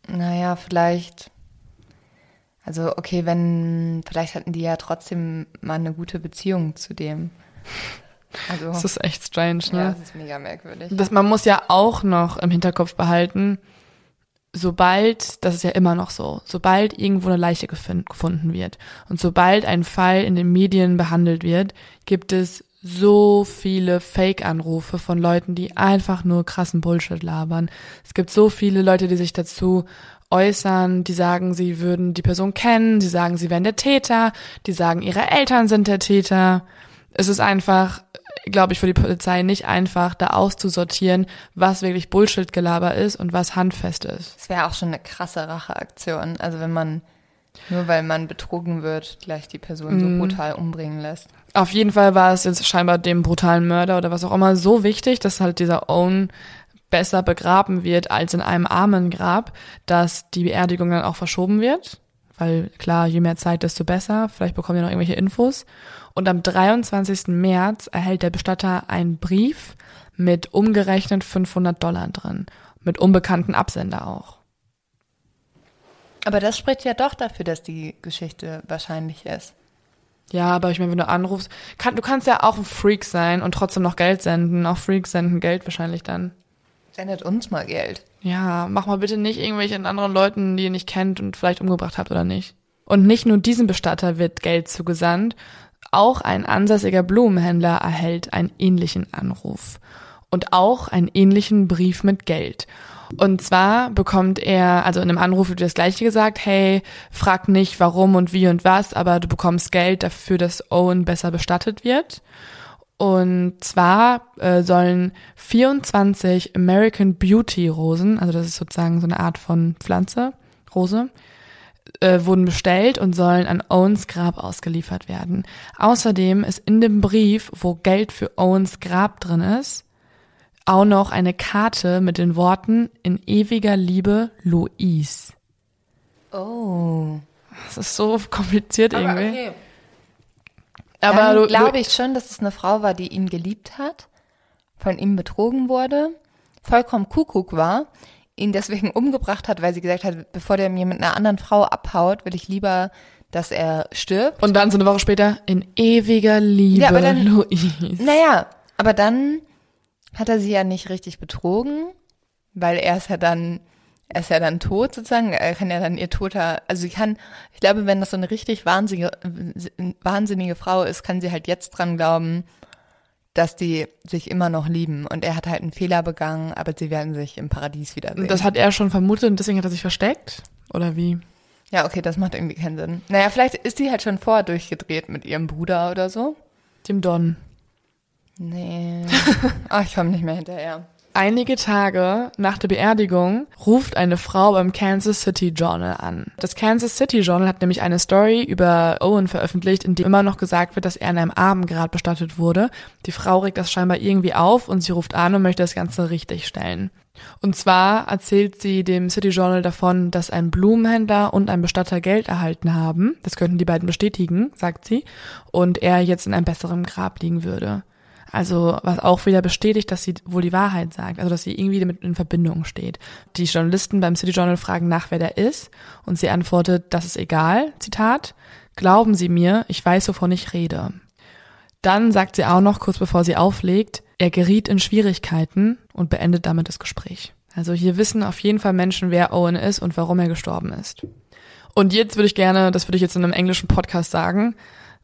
Speaker 2: Naja, vielleicht. Also, okay, wenn, vielleicht hatten die ja trotzdem mal eine gute Beziehung zu dem.
Speaker 1: Also, das ist echt strange, ne?
Speaker 2: Ja, das ist mega merkwürdig.
Speaker 1: Das, man muss ja auch noch im Hinterkopf behalten, sobald, das ist ja immer noch so, sobald irgendwo eine Leiche gefunden wird und sobald ein Fall in den Medien behandelt wird, gibt es so viele Fake-Anrufe von Leuten, die einfach nur krassen Bullshit labern. Es gibt so viele Leute, die sich dazu äußern, die sagen, sie würden die Person kennen, die sagen, sie wären der Täter, die sagen, ihre Eltern sind der Täter. Es ist einfach, glaube ich, für die Polizei nicht einfach, da auszusortieren, was wirklich Bullshit-Gelaber ist und was handfest ist.
Speaker 2: Es wäre auch schon eine krasse Racheaktion. Also wenn man nur weil man betrogen wird, gleich die Person so mhm. brutal umbringen lässt.
Speaker 1: Auf jeden Fall war es jetzt scheinbar dem brutalen Mörder oder was auch immer so wichtig, dass halt dieser Owen besser begraben wird als in einem Armengrab, dass die Beerdigung dann auch verschoben wird. Weil klar, je mehr Zeit, desto besser. Vielleicht bekommen wir noch irgendwelche Infos. Und am 23. März erhält der Bestatter einen Brief mit umgerechnet 500 Dollar drin. Mit unbekannten Absender auch.
Speaker 2: Aber das spricht ja doch dafür, dass die Geschichte wahrscheinlich ist.
Speaker 1: Ja, aber ich meine, wenn du anrufst, kann, du kannst ja auch ein Freak sein und trotzdem noch Geld senden. Auch Freaks senden Geld wahrscheinlich dann.
Speaker 2: Sendet uns mal Geld.
Speaker 1: Ja, mach mal bitte nicht irgendwelchen anderen Leuten, die ihr nicht kennt und vielleicht umgebracht habt oder nicht. Und nicht nur diesem Bestatter wird Geld zugesandt, auch ein ansässiger Blumenhändler erhält einen ähnlichen Anruf und auch einen ähnlichen Brief mit Geld. Und zwar bekommt er, also in einem Anruf wird das gleiche gesagt, hey, frag nicht warum und wie und was, aber du bekommst Geld dafür, dass Owen besser bestattet wird. Und zwar äh, sollen 24 American Beauty Rosen, also das ist sozusagen so eine Art von Pflanze, Rose, äh, wurden bestellt und sollen an Owens Grab ausgeliefert werden. Außerdem ist in dem Brief, wo Geld für Owens Grab drin ist, auch noch eine Karte mit den Worten in ewiger Liebe Louise.
Speaker 2: Oh.
Speaker 1: Das ist so kompliziert
Speaker 2: Aber
Speaker 1: irgendwie.
Speaker 2: Okay. Aber Dann glaube ich schon, dass es eine Frau war, die ihn geliebt hat, von ihm betrogen wurde, vollkommen Kuckuck war, ihn deswegen umgebracht hat, weil sie gesagt hat, bevor der mir mit einer anderen Frau abhaut, will ich lieber, dass er stirbt.
Speaker 1: Und dann so eine Woche später in ewiger Liebe,
Speaker 2: ja, aber dann,
Speaker 1: Louise.
Speaker 2: Naja, aber dann hat er sie ja nicht richtig betrogen, weil er ist ja dann, er ist ja dann tot sozusagen, er kann ja dann ihr toter, also sie kann, ich glaube, wenn das so eine richtig wahnsinnige, wahnsinnige Frau ist, kann sie halt jetzt dran glauben, dass die sich immer noch lieben und er hat halt einen Fehler begangen, aber sie werden sich im Paradies wiedersehen.
Speaker 1: Das hat er schon vermutet und deswegen hat er sich versteckt? Oder wie?
Speaker 2: Ja, okay, das macht irgendwie keinen Sinn. Naja, vielleicht ist sie halt schon vorher durchgedreht mit ihrem Bruder oder so.
Speaker 1: Dem Don.
Speaker 2: Nee. Ach, ich komme nicht mehr hinterher.
Speaker 1: Einige Tage nach der Beerdigung ruft eine Frau beim Kansas City Journal an. Das Kansas City Journal hat nämlich eine Story über Owen veröffentlicht, in dem immer noch gesagt wird, dass er in einem Abendgrad bestattet wurde. Die Frau regt das scheinbar irgendwie auf und sie ruft an und möchte das Ganze richtig stellen. Und zwar erzählt sie dem City Journal davon, dass ein Blumenhändler und ein Bestatter Geld erhalten haben. Das könnten die beiden bestätigen, sagt sie. Und er jetzt in einem besseren Grab liegen würde. Also was auch wieder bestätigt, dass sie wohl die Wahrheit sagt, also dass sie irgendwie damit in Verbindung steht. Die Journalisten beim City Journal fragen nach, wer der ist und sie antwortet, das ist egal, Zitat, glauben Sie mir, ich weiß, wovon ich rede. Dann sagt sie auch noch, kurz bevor sie auflegt, er geriet in Schwierigkeiten und beendet damit das Gespräch. Also hier wissen auf jeden Fall Menschen, wer Owen ist und warum er gestorben ist. Und jetzt würde ich gerne, das würde ich jetzt in einem englischen Podcast sagen,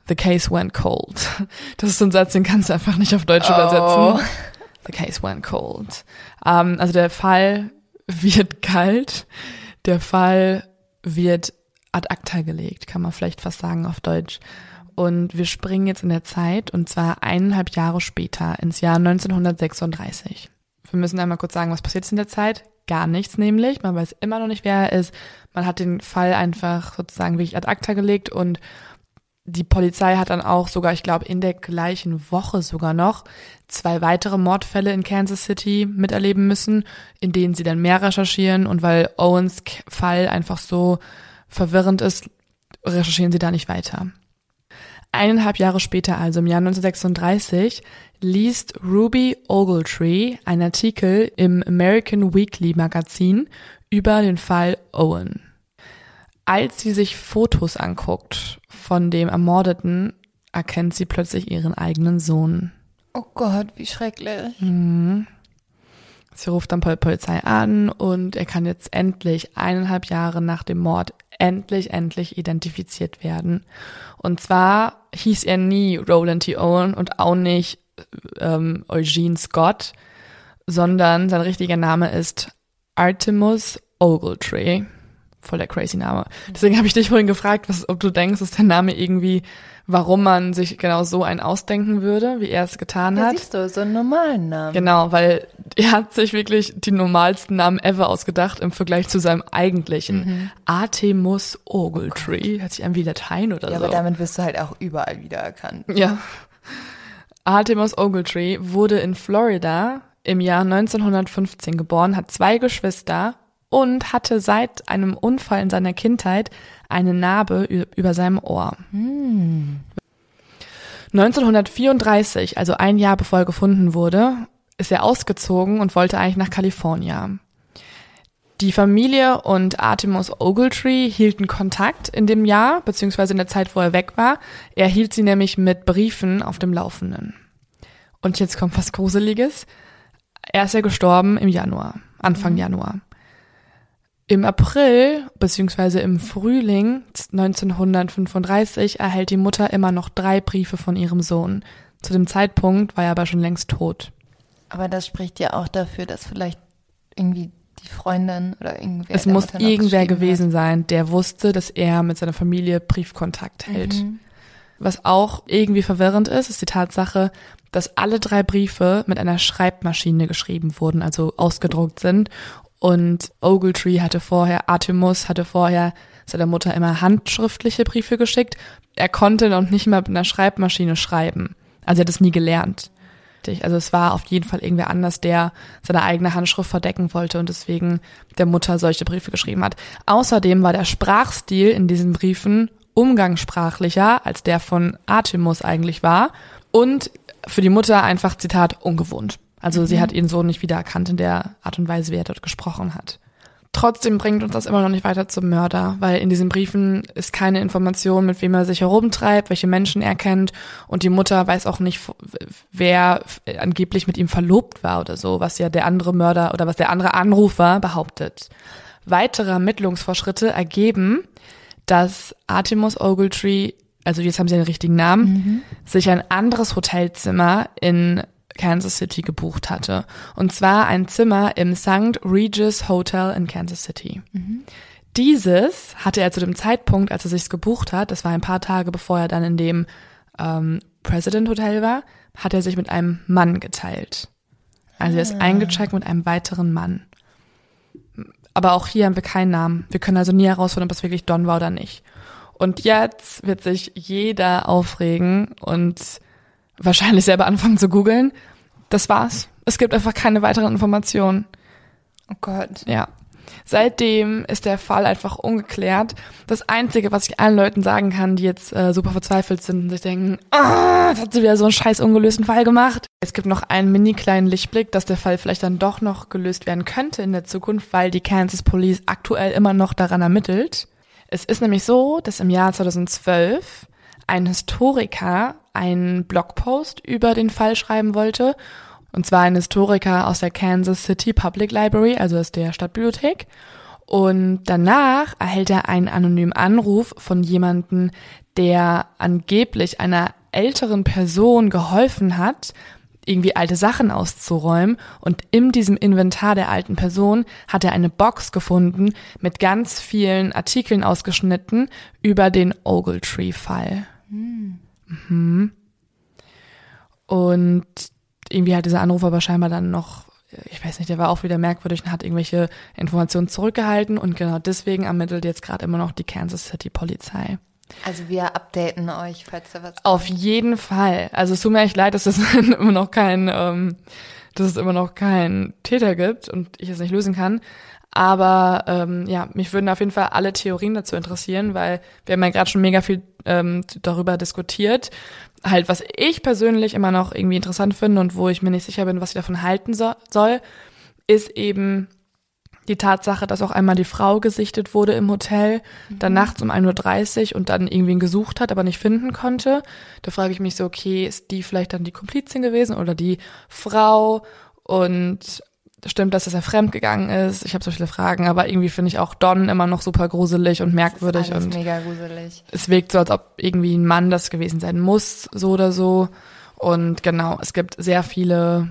Speaker 1: The case went cold. Das ist so ein Satz, den kannst du einfach nicht auf Deutsch oh. übersetzen. The case went cold. Ähm, also der Fall wird kalt. Der Fall wird ad acta gelegt, kann man vielleicht fast sagen auf Deutsch. und wir springen jetzt in der Zeit und zwar eineinhalb Jahre später ins Jahr 1936. Wir müssen einmal kurz sagen, was passiert jetzt in der Zeit? Gar nichts nämlich. Man weiß immer noch nicht, wer er ist. Man hat den Fall einfach sozusagen wirklich ad acta gelegt und die Polizei hat dann auch sogar, ich glaube, in der gleichen Woche sogar noch zwei weitere Mordfälle in Kansas City miterleben müssen, in denen sie dann mehr recherchieren und weil Owens Fall einfach so verwirrend ist, recherchieren sie da nicht weiter. Eineinhalb Jahre später, also im Jahr 1936, liest Ruby Ogletree einen Artikel im American Weekly Magazin über den Fall Owen. Als sie sich Fotos anguckt von dem Ermordeten, erkennt sie plötzlich ihren eigenen Sohn.
Speaker 2: Oh Gott, wie schrecklich.
Speaker 1: Mhm. Sie ruft dann Polizei an und er kann jetzt endlich eineinhalb Jahre nach dem Mord endlich, endlich identifiziert werden. Und zwar hieß er nie Roland T. Owen und auch nicht ähm, Eugene Scott, sondern sein richtiger Name ist Artemus Ogletree. Voll der crazy Name. Deswegen habe ich dich vorhin gefragt, was, ob du denkst, dass der Name irgendwie, warum man sich genau so einen ausdenken würde, wie er es getan
Speaker 2: Ja,
Speaker 1: hat.
Speaker 2: siehst du, so einen normalen Namen.
Speaker 1: Genau, weil er hat sich wirklich die normalsten Namen ever ausgedacht im Vergleich zu seinem eigentlichen.
Speaker 2: Mhm.
Speaker 1: Artemus Ogletree. Hört sich an wie Latein oder
Speaker 2: Ja,
Speaker 1: so.
Speaker 2: aber damit wirst du halt auch überall wiedererkannt.
Speaker 1: Ja. Artemus Ogletree wurde in Florida im Jahr 1915 geboren, hat zwei Geschwister und hatte seit einem Unfall in seiner Kindheit eine Narbe über seinem Ohr. 1934, also ein Jahr bevor er gefunden wurde, ist er ausgezogen und wollte eigentlich nach Kalifornien. Die Familie und Artemus Ogletree hielten Kontakt in dem Jahr, beziehungsweise in der Zeit, wo er weg war. Er hielt sie nämlich mit Briefen auf dem Laufenden. Und jetzt kommt was Gruseliges. Er ist ja gestorben im Januar, Anfang Januar. Im April, beziehungsweise im Frühling 1935 erhält die Mutter immer noch drei Briefe von ihrem Sohn. Zu dem Zeitpunkt war er aber schon längst tot.
Speaker 2: Aber das spricht ja auch dafür, dass vielleicht irgendwie die Freundin oder irgendwer.
Speaker 1: es muss irgendwer gewesen sein, der wusste, dass er mit seiner Familie Briefkontakt
Speaker 2: hat.
Speaker 1: hält.
Speaker 2: Mhm.
Speaker 1: Was auch irgendwie verwirrend ist, ist die Tatsache, dass alle drei Briefe mit einer Schreibmaschine geschrieben wurden, also ausgedruckt sind. Und Ogletree hatte vorher, Artemus hatte vorher seiner Mutter immer handschriftliche Briefe geschickt. Er konnte noch nicht mal mit einer Schreibmaschine schreiben. Also er hat es nie gelernt. Also es war auf jeden Fall irgendwer anders, der seine eigene Handschrift verdecken wollte und deswegen der Mutter solche Briefe geschrieben hat. Außerdem war der Sprachstil in diesen Briefen umgangssprachlicher, als der von Artemus eigentlich war. Und für die Mutter einfach, Zitat, ungewohnt. Also sie hat ihren Sohn nicht wiedererkannt in der Art und Weise, wie er dort gesprochen hat. Trotzdem bringt uns das immer noch nicht weiter zum Mörder, weil in diesen Briefen ist keine Information, mit wem er sich herumtreibt, welche Menschen er kennt und die Mutter weiß auch nicht, wer angeblich mit ihm verlobt war oder so, was ja der andere Mörder oder was der andere Anrufer behauptet. Weitere Ermittlungsvorschritte ergeben, dass Artemus Ogletree, also jetzt haben sie den richtigen Namen, sich ein anderes Hotelzimmer in Kansas City gebucht hatte. Und zwar ein Zimmer im St. Regis Hotel in Kansas City. Dieses hatte er zu dem Zeitpunkt, als er sich's gebucht hat, das war ein paar Tage bevor er dann in dem ähm, President Hotel war, hat er sich mit einem Mann geteilt. Also er ist eingecheckt mit einem weiteren Mann. Aber auch hier haben wir keinen Namen. Wir können also nie herausfinden, ob es wirklich Don war oder nicht. Und jetzt wird sich jeder aufregen und wahrscheinlich selber anfangen zu googeln. Das war's. Es gibt einfach keine weiteren Informationen.
Speaker 2: Oh Gott.
Speaker 1: Ja. Seitdem ist der Fall einfach ungeklärt. Das Einzige, was ich allen Leuten sagen kann, die jetzt äh, super verzweifelt sind und sich denken, ah, jetzt hat sie wieder so einen scheiß ungelösten Fall gemacht. Es gibt noch einen mini kleinen Lichtblick, dass der Fall vielleicht dann doch noch gelöst werden könnte in der Zukunft, weil die Kansas Police aktuell immer noch daran ermittelt. Es ist nämlich so, dass im Jahr 2012 ein Historiker einen Blogpost über den Fall schreiben wollte. Und zwar ein Historiker aus der Kansas City Public Library, also aus der Stadtbibliothek. Und danach erhält er einen anonymen Anruf von jemanden, der angeblich einer älteren Person geholfen hat, irgendwie alte Sachen auszuräumen. Und in diesem Inventar der alten Person hat er eine Box gefunden mit ganz vielen Artikeln ausgeschnitten über den Ogletree-Fall. Mhm. Und irgendwie hat dieser Anruf aber scheinbar dann noch, ich weiß nicht, der war auch wieder merkwürdig und hat irgendwelche Informationen zurückgehalten und genau deswegen ermittelt jetzt gerade immer noch die Kansas City Polizei.
Speaker 2: Also wir updaten euch, falls da was
Speaker 1: Auf jeden Fall. Also es tut mir echt leid, dass es immer noch kein, ähm, dass es immer noch keinen Täter gibt und ich es nicht lösen kann. Aber ähm, ja, mich würden auf jeden Fall alle Theorien dazu interessieren, weil wir haben ja gerade schon mega viel ähm, darüber diskutiert. Halt, was ich persönlich immer noch irgendwie interessant finde und wo ich mir nicht sicher bin, was ich davon halten so soll, ist eben die Tatsache, dass auch einmal die Frau gesichtet wurde im Hotel, mhm. dann nachts um 1.30 Uhr und dann irgendwen gesucht hat, aber nicht finden konnte. Da frage ich mich so, okay, ist die vielleicht dann die Komplizin gewesen oder die Frau? Und stimmt, dass er fremdgegangen ist. Ich habe so viele Fragen, aber irgendwie finde ich auch Don immer noch super gruselig und merkwürdig
Speaker 2: und
Speaker 1: mega gruselig. Es wirkt so, als ob irgendwie ein Mann das gewesen sein muss, so oder so. Und genau, es gibt sehr viele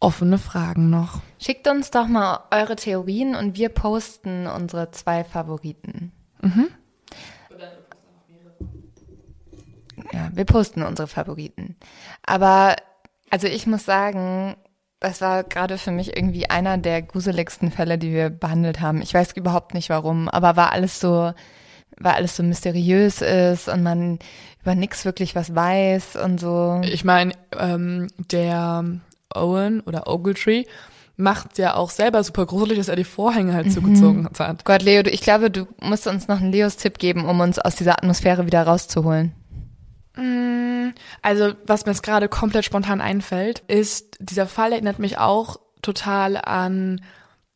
Speaker 1: offene Fragen noch.
Speaker 2: Schickt uns doch mal eure Theorien und wir posten unsere zwei Favoriten. Mhm. Ja, wir posten unsere Favoriten. Aber also ich muss sagen, das war gerade für mich irgendwie einer der gruseligsten Fälle, die wir behandelt haben. Ich weiß überhaupt nicht warum, aber war alles so, war alles so mysteriös ist und man über nichts wirklich was weiß und so.
Speaker 1: Ich meine, ähm, der Owen oder Ogletree macht ja auch selber super gruselig, dass er die Vorhänge halt mhm. zugezogen hat.
Speaker 2: Gott, Leo, ich glaube, du musst uns noch einen Leos-Tipp geben, um uns aus dieser Atmosphäre wieder rauszuholen.
Speaker 1: Mm, also, was mir jetzt gerade komplett spontan einfällt, ist, dieser Fall erinnert mich auch total an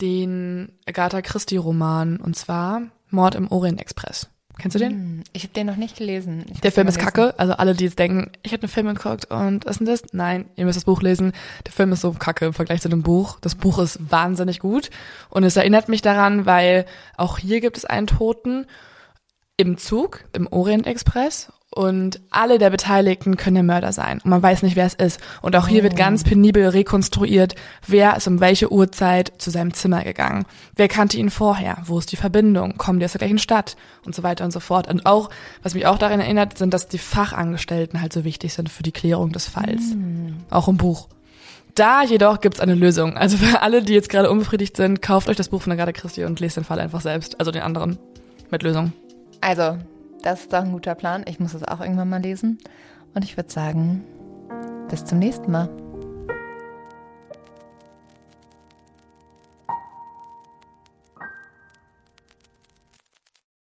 Speaker 1: den Agatha Christie Roman, und zwar Mord im Orient Express. Kennst du den?
Speaker 2: Hm, ich habe den noch nicht gelesen.
Speaker 1: Ich der Film ist kacke. Also alle, die jetzt denken, ich hätte einen Film geguckt und was ist denn das? Nein, ihr müsst das Buch lesen. Der Film ist so kacke im Vergleich zu dem Buch. Das Buch ist wahnsinnig gut. Und es erinnert mich daran, weil auch hier gibt es einen Toten im Zug, im Orient Express und alle der Beteiligten können der Mörder sein. Und man weiß nicht, wer es ist. Und auch hier oh. wird ganz penibel rekonstruiert, wer ist um welche Uhrzeit zu seinem Zimmer gegangen. Wer kannte ihn vorher? Wo ist die Verbindung? Kommen die aus der gleichen Stadt? Und so weiter und so fort. Und auch, was mich auch daran erinnert, sind, dass die Fachangestellten halt so wichtig sind für die Klärung des Falls. Mm. Auch im Buch. Da jedoch gibt's eine Lösung. Also für alle, die jetzt gerade unbefriedigt sind, kauft euch das Buch von Agatha Christie und lest den Fall einfach selbst. Also den anderen. Mit Lösung.
Speaker 2: Also, das ist doch ein guter Plan. Ich muss es auch irgendwann mal lesen. Und ich würde sagen, bis zum nächsten Mal.